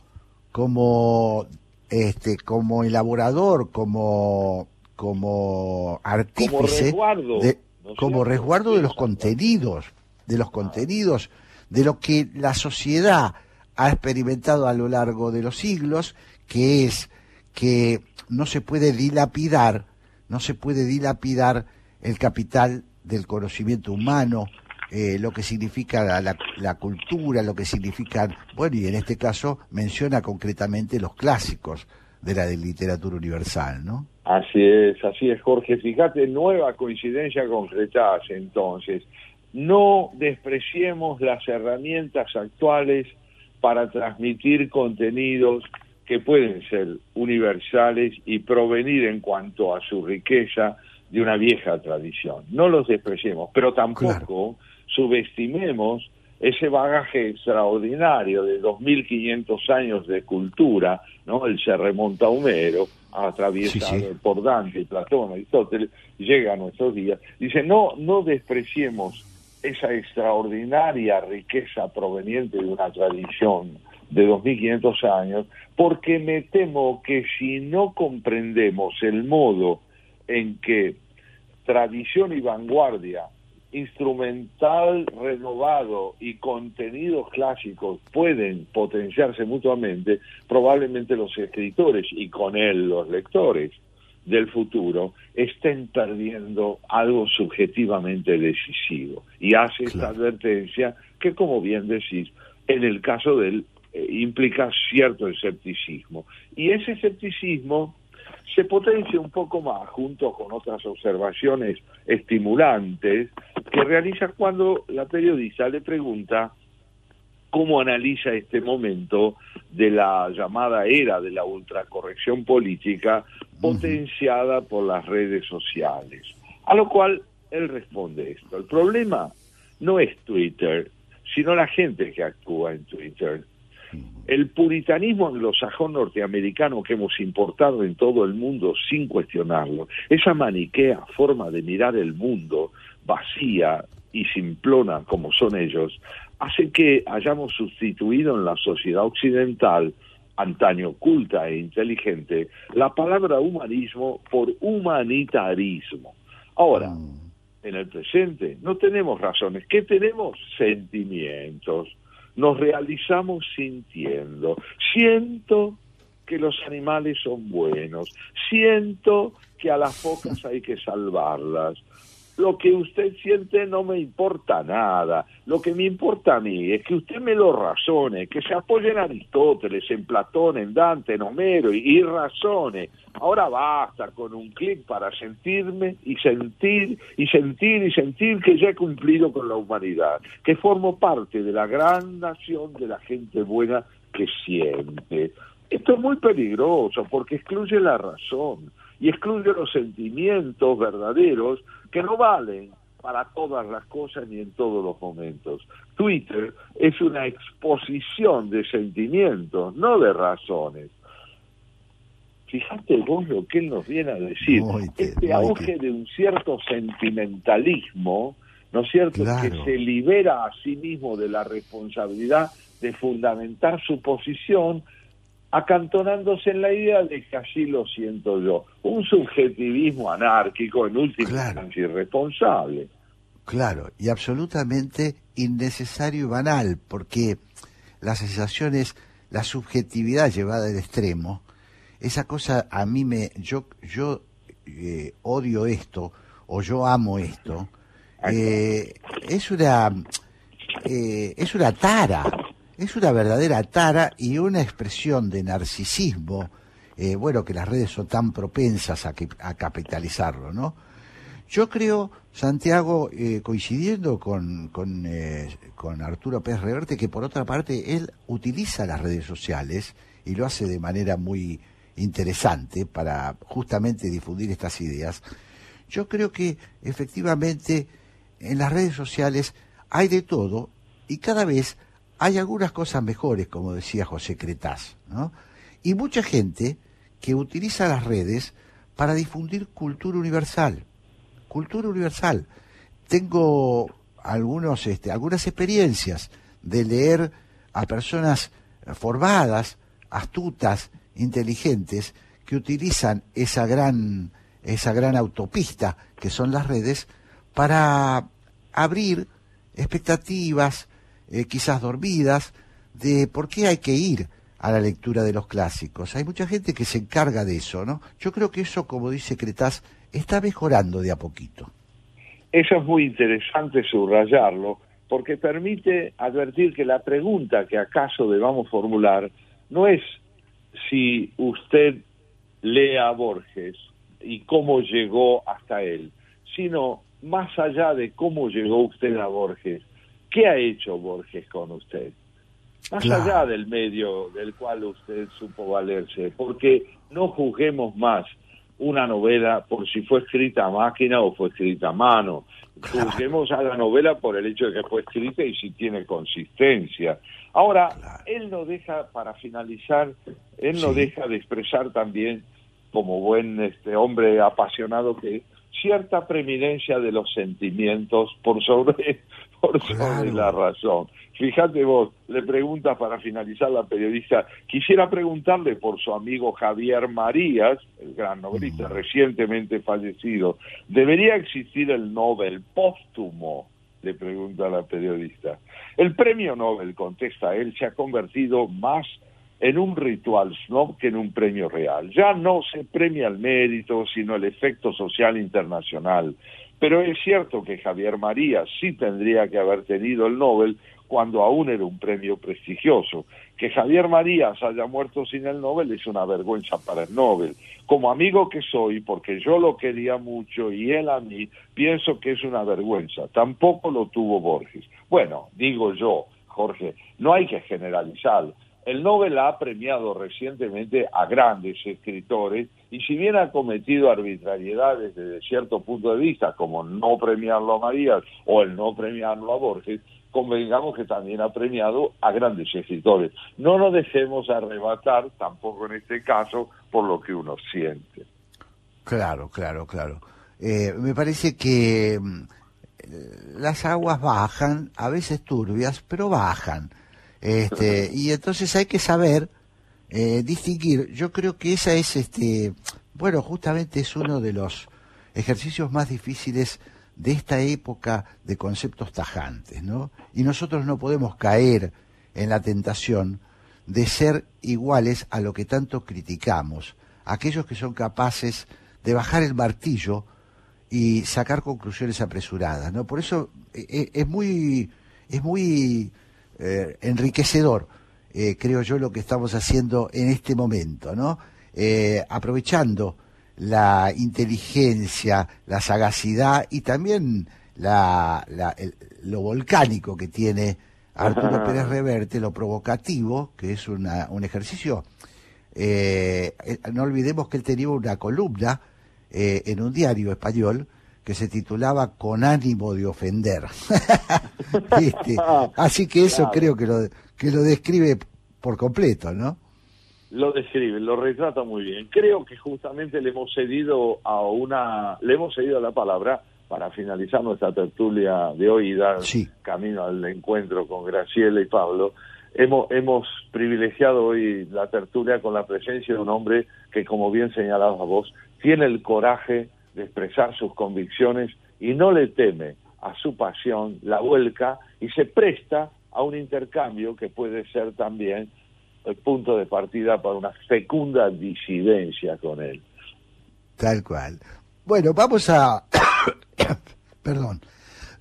como este como elaborador, como como artífice, como resguardo de, como resguardo de los contenidos, de los contenidos, de lo que la sociedad ha experimentado a lo largo de los siglos, que es que no se puede dilapidar, no se puede dilapidar el capital del conocimiento humano, eh, lo que significa la, la, cultura, lo que significan, bueno, y en este caso menciona concretamente los clásicos de la literatura universal, ¿no? Así es, así es, Jorge. Fíjate, nueva coincidencia concretada entonces. No despreciemos las herramientas actuales para transmitir contenidos que pueden ser universales y provenir en cuanto a su riqueza de una vieja tradición. No los despreciemos, pero tampoco subestimemos ese bagaje extraordinario de 2.500 años de cultura, ¿no? Él se remonta a Homero, atraviesa por Dante, Platón, Aristóteles, llega a nuestros días. Dice, no, no despreciemos esa extraordinaria riqueza proveniente de una tradición de 2.500 años, porque me temo que si no comprendemos el modo en que tradición y vanguardia, instrumental renovado y contenidos clásicos pueden potenciarse mutuamente, probablemente los escritores y con él los lectores del futuro estén perdiendo algo subjetivamente decisivo. Y hace esta advertencia que, como bien decís, en el caso de él eh, implica cierto escepticismo. Y ese escepticismo se potencia un poco más junto con otras observaciones estimulantes que realiza cuando la periodista le pregunta cómo analiza este momento de la llamada era de la ultracorrección política potenciada por las redes sociales. A lo cual él responde esto. El problema no es Twitter, sino la gente que actúa en Twitter. El puritanismo anglosajón norteamericano que hemos importado en todo el mundo sin cuestionarlo, esa maniquea forma de mirar el mundo vacía y simplona como son ellos, hace que hayamos sustituido en la sociedad occidental, antaño culta e inteligente, la palabra humanismo por humanitarismo. Ahora, en el presente no tenemos razones, ¿qué tenemos? Sentimientos. Nos realizamos sintiendo. Siento que los animales son buenos. Siento que a las focas hay que salvarlas lo que usted siente no me importa nada. Lo que me importa a mí es que usted me lo razone, que se apoye en Aristóteles, en Platón, en Dante, en Homero y, y razone. Ahora basta con un clic para sentirme y sentir y sentir y sentir que ya he cumplido con la humanidad, que formo parte de la gran nación de la gente buena que siente. Esto es muy peligroso porque excluye la razón y excluye los sentimientos verdaderos que no valen para todas las cosas ni en todos los momentos. Twitter es una exposición de sentimientos, no de razones. Fíjate vos lo que él nos viene a decir. este auge de un cierto sentimentalismo, ¿no es cierto?, que se libera a sí mismo de la responsabilidad de fundamentar su posición acantonándose en la idea de que así lo siento yo. Un subjetivismo anárquico, en última instancia irresponsable. Claro, y absolutamente innecesario y banal, porque la sensación es la subjetividad llevada al extremo. Esa cosa a mí me. Yo, yo eh, odio esto, o yo amo esto. Eh, es una. Eh, es una tara es una verdadera tara y una expresión de narcisismo, eh, bueno, que las redes son tan propensas a, capitalizarlo, ¿no? Yo creo, Santiago, eh, coincidiendo con, con, eh, con Arturo Pérez Reverte, que por otra parte él utiliza las redes sociales y lo hace de manera muy interesante para justamente difundir estas ideas. Yo creo que efectivamente en las redes sociales hay de todo y cada vez hay algunas cosas mejores, como decía José Cretaz, ¿no? Y mucha gente que utiliza las redes para difundir cultura universal. Cultura universal. Tengo algunos, este, algunas experiencias de leer a personas formadas, astutas, inteligentes, que utilizan esa gran, esa gran autopista que son las redes para abrir expectativas, eh, quizás dormidas, de por qué hay que ir a la lectura de los clásicos. Hay mucha gente que se encarga de eso, ¿no? Yo creo que eso, como dice Cretaz, está mejorando de a poquito. Eso es muy interesante subrayarlo, porque permite advertir que la pregunta que acaso debamos formular no es si usted lee a Borges y cómo llegó hasta él, sino más allá de cómo llegó usted a Borges, ¿Qué ha hecho Borges con usted? Más allá del medio del cual usted supo valerse, porque no juzguemos más una novela por si fue escrita a máquina o fue escrita a mano. Juzguemos a la novela por el hecho de que fue escrita y si tiene consistencia. Ahora, él no deja, para finalizar, él no deja de expresar también, como buen este hombre apasionado que cierta preeminencia de los sentimientos por sobre por sobre la razón. Fíjate vos, le pregunta para finalizar la periodista, quisiera preguntarle por su amigo Javier Marías, el gran novelista recientemente fallecido, ¿debería existir el Nobel póstumo? le pregunta la periodista. El premio Nobel, contesta él, se ha convertido más en un ritual snob que en un premio real. Ya no se premia el mérito, sino el efecto social internacional Pero es cierto que Javier María sí tendría que haber tenido el Nobel cuando aún era un premio prestigioso. Que Javier Marías haya muerto sin el Nobel es una vergüenza para el Nobel. Como amigo que soy, porque yo lo quería mucho y él a mí, pienso que es una vergüenza. Tampoco lo tuvo Borges. Bueno, digo yo, Jorge, no hay que generalizar. El Nobel ha premiado recientemente a grandes escritores y si bien ha cometido arbitrariedades desde cierto punto de vista, como no premiarlo a Marías o el no premiarlo a Borges, convengamos que también ha premiado a grandes escritores. No nos dejemos arrebatar, tampoco en este caso, por lo que uno siente. Claro, claro, claro. Eh, me parece que mm, las aguas bajan, a veces turbias, pero bajan. Este, [laughs] y entonces hay que saber eh, distinguir. Yo creo que esa es, este, bueno, justamente es uno de los ejercicios más difíciles de esta época de conceptos tajantes, ¿no? Y nosotros no podemos caer en la tentación de ser iguales a lo que tanto criticamos, aquellos que son capaces de bajar el martillo y sacar conclusiones apresuradas, ¿no? Por eso eh, eh, es muy es muy eh, enriquecedor, creo yo, lo que estamos haciendo en este momento, ¿no? aprovechando la inteligencia, la sagacidad y también la, lo volcánico que tiene Arturo Pérez Reverte, lo provocativo, que es una, un ejercicio. Eh, eh, no olvidemos que él tenía una columna eh, en un diario español que se titulaba Con ánimo de ofender. [laughs] Así que eso creo que lo, que lo describe por completo, ¿no? lo describe, lo retrata muy bien. Creo que justamente le hemos cedido a una, le hemos cedido la palabra para finalizar nuestra tertulia de hoy y dar camino al encuentro con Graciela y Pablo. Hemos, hemos privilegiado hoy la tertulia con la presencia de un hombre que, como bien señalaba vos, tiene el coraje de expresar sus convicciones y no le teme a su pasión, la vuelca y se presta a un intercambio que puede ser también el punto de partida para una fecunda disidencia con él. Tal cual. Bueno, vamos a... [coughs] perdón.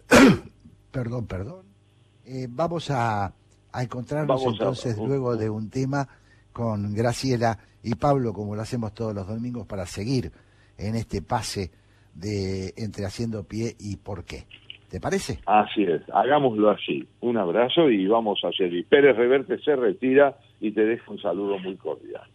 [coughs] perdón, perdón. Eh, vamos a, a encontrarnos entonces luego de un tema con Graciela y Pablo, como lo hacemos todos los domingos, para seguir en este pase de entre haciendo pie y por qué. ¿Te parece? Así es, hagámoslo así. Un abrazo y vamos a seguir. Pérez Reverte se retira y te dejo un saludo muy cordial.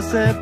Que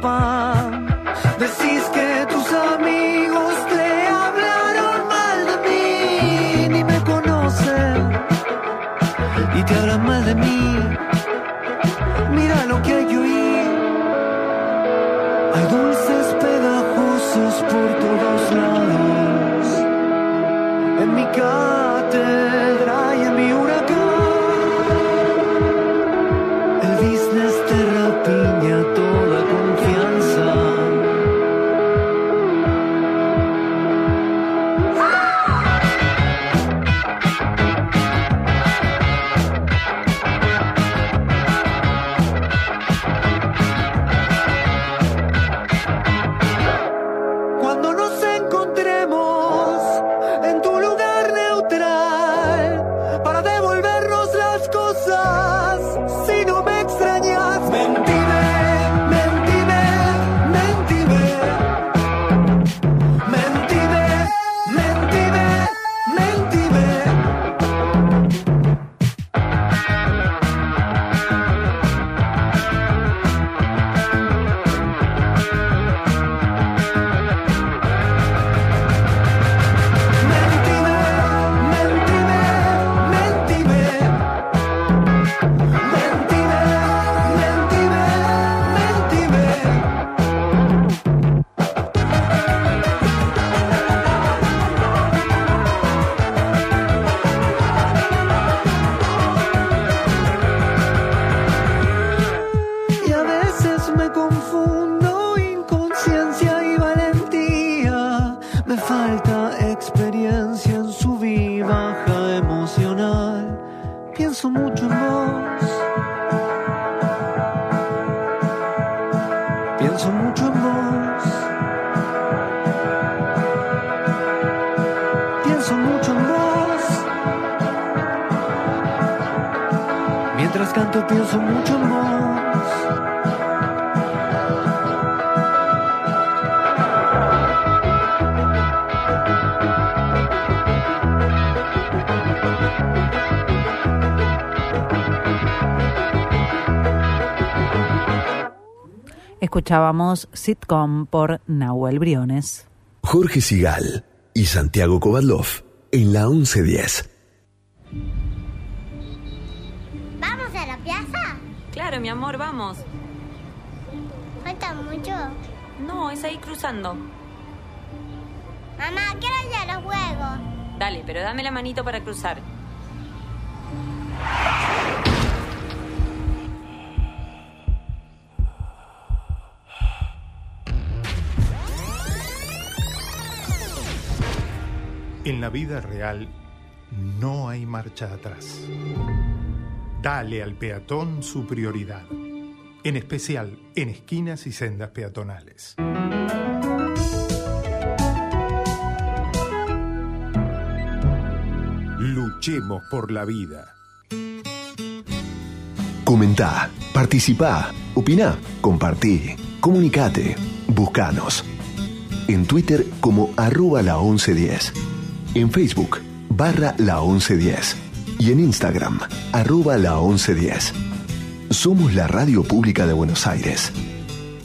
Escuchábamos Sitcom por Nahuel Briones. Jorge Sigal y Santiago Kovadlov en la 1110. La vida real no hay marcha atrás. Dale al peatón su prioridad, en especial en esquinas y sendas peatonales. Luchemos por la vida. Comentá, participá, opina, compartí, comunicate, buscanos. En Twitter como arroba la 1110. En Facebook barra la 1110. Y en Instagram arroba la 1110. Somos la radio pública de Buenos Aires.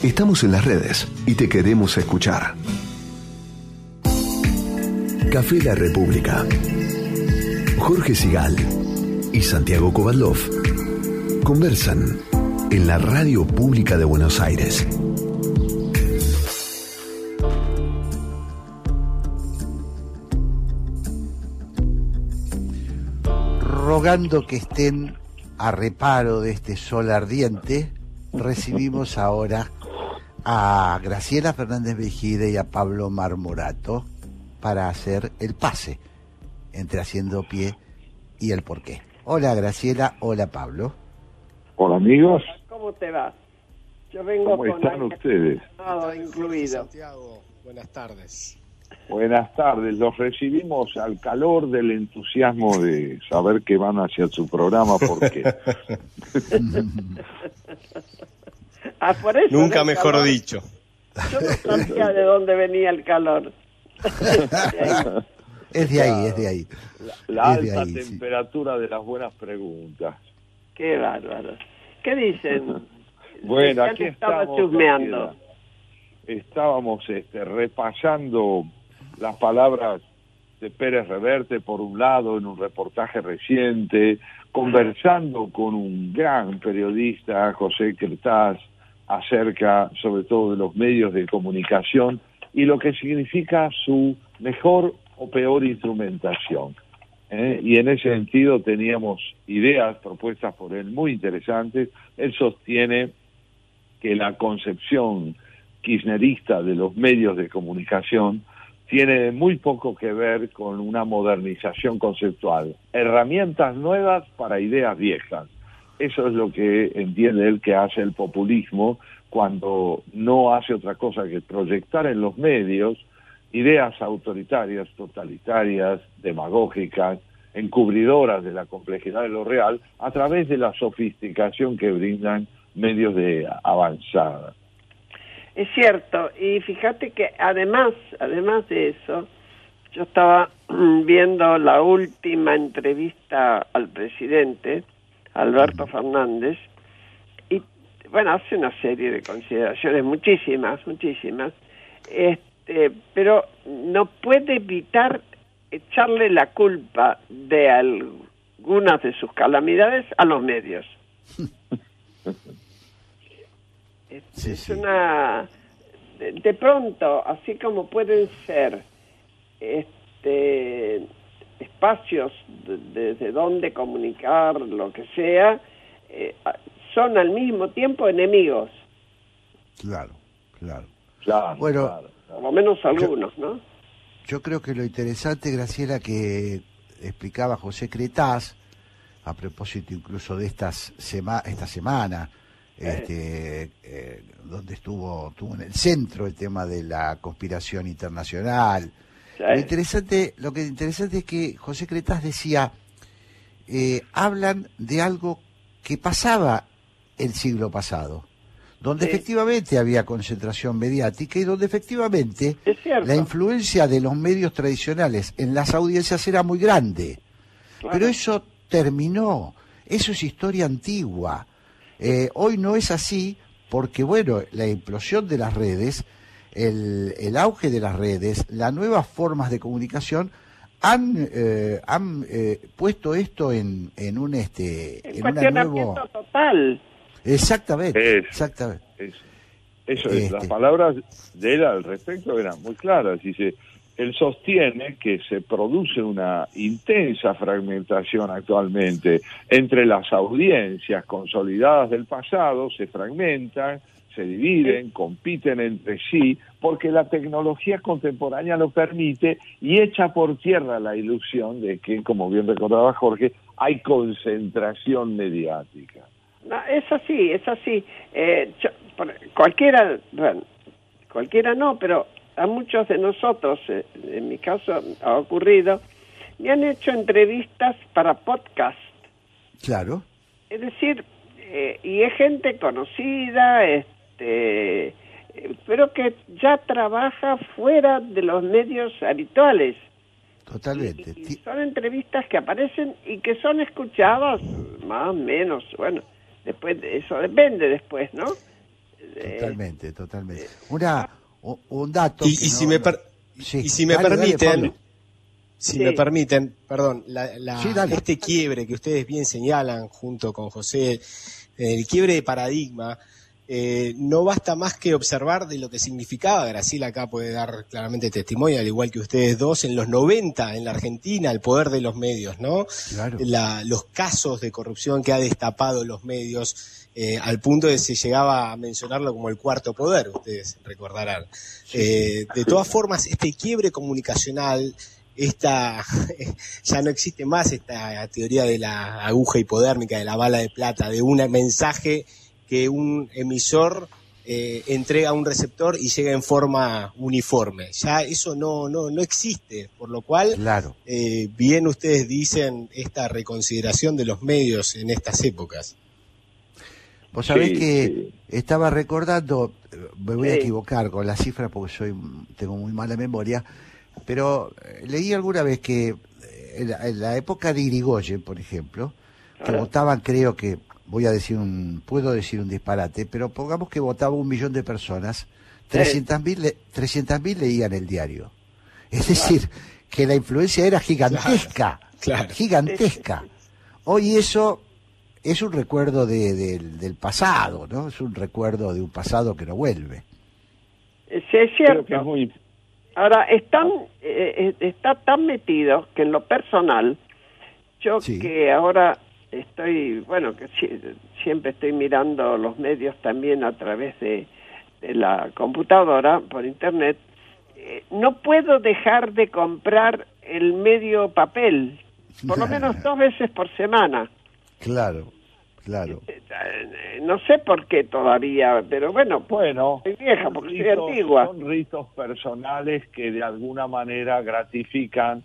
Estamos en las redes y te queremos escuchar. Café La República. Jorge Sigal y Santiago Kovadlov conversan en la radio pública de Buenos Aires. Rogando que estén a reparo de este sol ardiente, recibimos ahora a Graciela Fernández Vejide y a Pablo Marmorato para hacer el pase entre Haciendo Pie y el porqué. Hola Graciela, hola Pablo. Hola amigos, ¿Cómo te va? Yo vengo ¿cómo con están ustedes? acondicionado incluido. Santiago, buenas tardes. Buenas tardes, los recibimos al calor del entusiasmo de saber que van hacia su programa porque Ah, por eso Nunca mejor calor. dicho. Yo no sabía de dónde venía el calor. [laughs] Es de ahí, es de ahí. la alta ahí, sí. temperatura de las buenas preguntas. Qué bárbaro. ¿Qué dicen? [laughs] Bueno, aquí estamos. chusmeando. Estábamos este, repasando las palabras de Pérez Reverte, por un lado, en un reportaje reciente, conversando con un gran periodista, José Cretaz, acerca sobre todo de los medios de comunicación y lo que significa su mejor o peor instrumentación. ¿eh? Y en ese sentido teníamos ideas propuestas por él muy interesantes. Él sostiene que la concepción kirchnerista de los medios de comunicación tiene muy poco que ver con una modernización conceptual. Herramientas nuevas para ideas viejas. Eso es lo que entiende él que hace el populismo cuando no hace otra cosa que proyectar en los medios ideas autoritarias, totalitarias, demagógicas, encubridoras de la complejidad de lo real a través de la sofisticación que brindan medios de avanzada. Es cierto, y fíjate que además, además de eso, yo estaba mm, viendo la última entrevista al presidente, Alberto Fernández, y bueno, hace una serie de consideraciones, muchísimas, muchísimas, este, pero no puede evitar echarle la culpa de algunas de sus calamidades a los medios. [laughs] Es, es una de, de pronto, así como pueden ser este espacios desde de, donde comunicar lo que sea, eh, son al mismo tiempo enemigos. Claro, claro. Claro, Bueno, claro. Por lo menos algunos, ¿no? Yo creo que lo interesante, Graciela, que explicaba José Cretaz, a propósito incluso de estas sema esta semana, este, eh, donde estuvo, estuvo en el centro el tema de la conspiración internacional. Lo interesante, lo que es interesante es que José Cretaz decía, eh, hablan de algo que pasaba el siglo pasado, donde efectivamente había concentración mediática y donde efectivamente la influencia de los medios tradicionales en las audiencias era muy grande. Pero eso terminó, eso es historia antigua. Eh, hoy no es así porque, bueno, la implosión de las redes, el, el auge de las redes, las nuevas formas de comunicación han, eh, han eh, puesto esto en, en un este El en una nuevo total. exactamente Eso. exactamente Eso, eso es, las Este. palabras de él al respecto eran muy claras. Dice, él sostiene que se produce una intensa fragmentación actualmente entre las audiencias consolidadas del pasado, se fragmentan, se dividen, compiten entre sí, porque la tecnología contemporánea lo permite y echa por tierra la ilusión de que, como bien recordaba Jorge, hay concentración mediática. No, es así, es así. Eh, cualquiera, bueno, cualquiera no, pero a muchos de nosotros, eh, en mi caso ha ocurrido, me han hecho entrevistas para podcast. claro Es decir, eh, y es gente conocida, este, pero que ya trabaja fuera de los medios habituales. totalmente Y son entrevistas que aparecen y que son escuchadas más o menos, bueno, después de- eso depende después, ¿no? Totalmente totalmente una un dato Y, y no- si me, per- Sí, y si me dale, permiten, si Sí. me permiten, perdón, la- la- Sí, dale. este quiebre que ustedes bien señalan junto con José, el quiebre de paradigma, eh, no basta más que observar de lo que significaba, Graciela acá puede dar claramente testimonio, al igual que ustedes dos, en los 90 en la Argentina, el poder de los medios, ¿no? La- los casos de corrupción que ha destapado los medios, eh, al punto de se llegaba a mencionarlo como el cuarto poder, ustedes recordarán. Eh, de todas formas, este quiebre comunicacional, esta [laughs] ya no existe más esta teoría de la aguja hipodérmica, de la bala de plata, de un mensaje que un emisor eh, entrega a un receptor y llega en forma uniforme. Ya eso no, no, no existe, por lo cual, Claro. eh, bien ustedes dicen esta reconsideración de los medios en estas épocas. Vos sabés Sí, que estaba recordando, eh, me voy a equivocar con las cifras porque soy tengo muy mala memoria, pero eh, leí alguna vez que eh, en la, en la época de Irigoyen, por ejemplo, que votaban, creo que, voy a decir un, puedo decir un disparate, pero pongamos que votaba un millón de personas, 300.000 le, 300.000 leían el diario. Es decir, que la influencia era gigantesca, gigantesca. Hoy eso es un recuerdo de- del- del pasado, ¿no? Es un recuerdo de un pasado que no vuelve. Sí, es Creo cierto. que es muy, Ahora, están, eh, eh, está tan metido que en lo personal, yo que ahora estoy, bueno, que si- siempre estoy mirando los medios también a través de, de la computadora, por internet, eh, no puedo dejar de comprar el medio papel, por lo [laughs] menos dos veces por semana. Claro, claro. Eh, No sé por qué todavía, pero bueno, bueno, soy vieja porque soy ritos- antigua. Son ritos personales que de alguna manera gratifican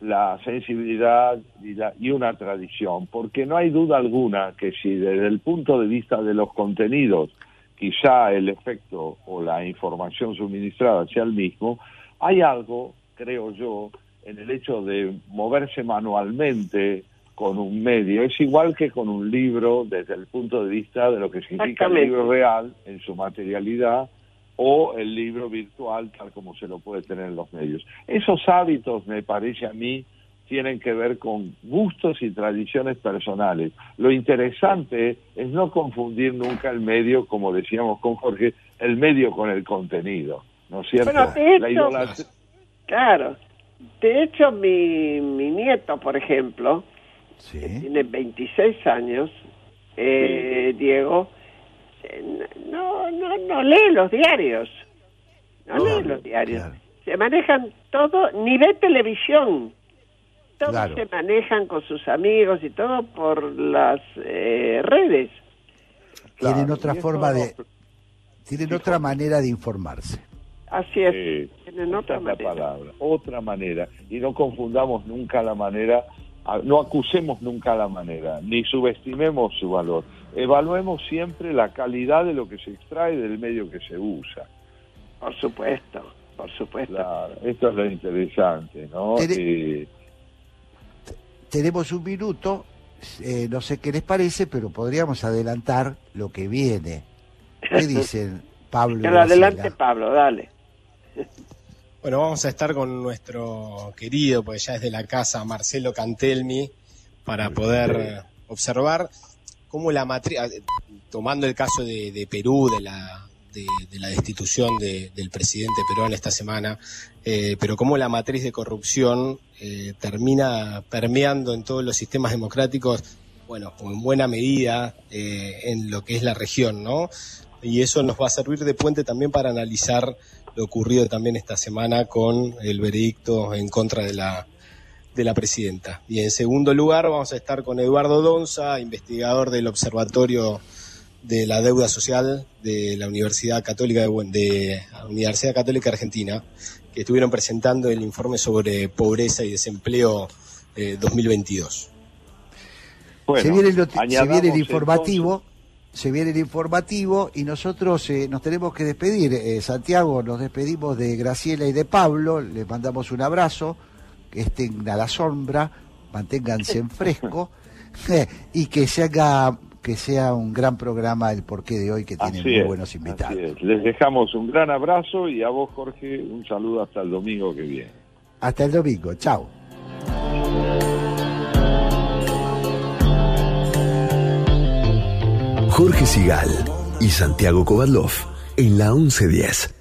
la sensibilidad y, la- y una tradición, porque no hay duda alguna que si desde el punto de vista de los contenidos quizá el efecto o la información suministrada sea el mismo, hay algo, creo yo, en el hecho de moverse manualmente con un medio. Es igual que con un libro desde el punto de vista de lo que significa el libro real en su materialidad o el libro virtual tal como se lo puede tener en los medios. Esos hábitos, me parece a mí, tienen que ver con gustos y tradiciones personales. Lo interesante es no confundir nunca el medio, como decíamos con Jorge, el medio con el contenido, ¿no es cierto? Bueno, de La hecho- idolatría- Claro. De hecho, mi, mi nieto, por ejemplo, que tiene 26 años, eh, Diego, eh, no, no, no lee los diarios. No, No, lee los diarios. Se manejan todo, ni ve televisión. Todos Claro. se manejan con sus amigos y todo por las eh, redes. tienen Claro, otra forma de... Tienen otra manera de informarse. Así es. Sí, Tienen otra manera. palabra, otra manera. Y no confundamos nunca la manera, no acusemos nunca la manera, ni subestimemos su valor. Evaluemos siempre la calidad de lo que se extrae del medio que se usa. Por supuesto, por supuesto. Claro, esto es lo interesante, ¿no? Tere- Eh, Tenemos un minuto, eh, no sé qué les parece, pero podríamos adelantar lo que viene. ¿Qué [laughs] dicen Pablo Pero adelante? Pablo, dale. Bueno, vamos a estar con nuestro querido, pues ya es de la casa, Marcelo Cantelmi, para poder observar cómo la matriz, tomando el caso de, de Perú, de la, de, de la destitución de- del presidente Perón esta semana, eh, pero cómo la matriz de corrupción eh, termina permeando en todos los sistemas democráticos, bueno, en buena medida eh, en lo que es la región, ¿no? Y eso nos va a servir de puente también para analizar lo ocurrido también esta semana con el veredicto en contra de la, de la presidenta. Y en segundo lugar vamos a estar con Eduardo Donza, investigador del Observatorio de la Deuda Social de la Universidad Católica de, de Universidad Católica Argentina, que estuvieron presentando el informe sobre pobreza y desempleo eh, 2022. se viene el, noti- se viene el informativo, se viene el informativo y nosotros eh, nos tenemos que despedir. Eh, Santiago, nos despedimos de Graciela y de Pablo, les mandamos un abrazo, que estén a la sombra, manténganse en fresco [laughs] eh, y que se haga que sea un gran programa el porqué de hoy que tiene muy es, buenos invitados. Les dejamos un gran abrazo y a vos, Jorge, un saludo hasta el domingo que viene. Hasta el domingo, chao. Jorge Sigal y Santiago Kovadlov en la 1110.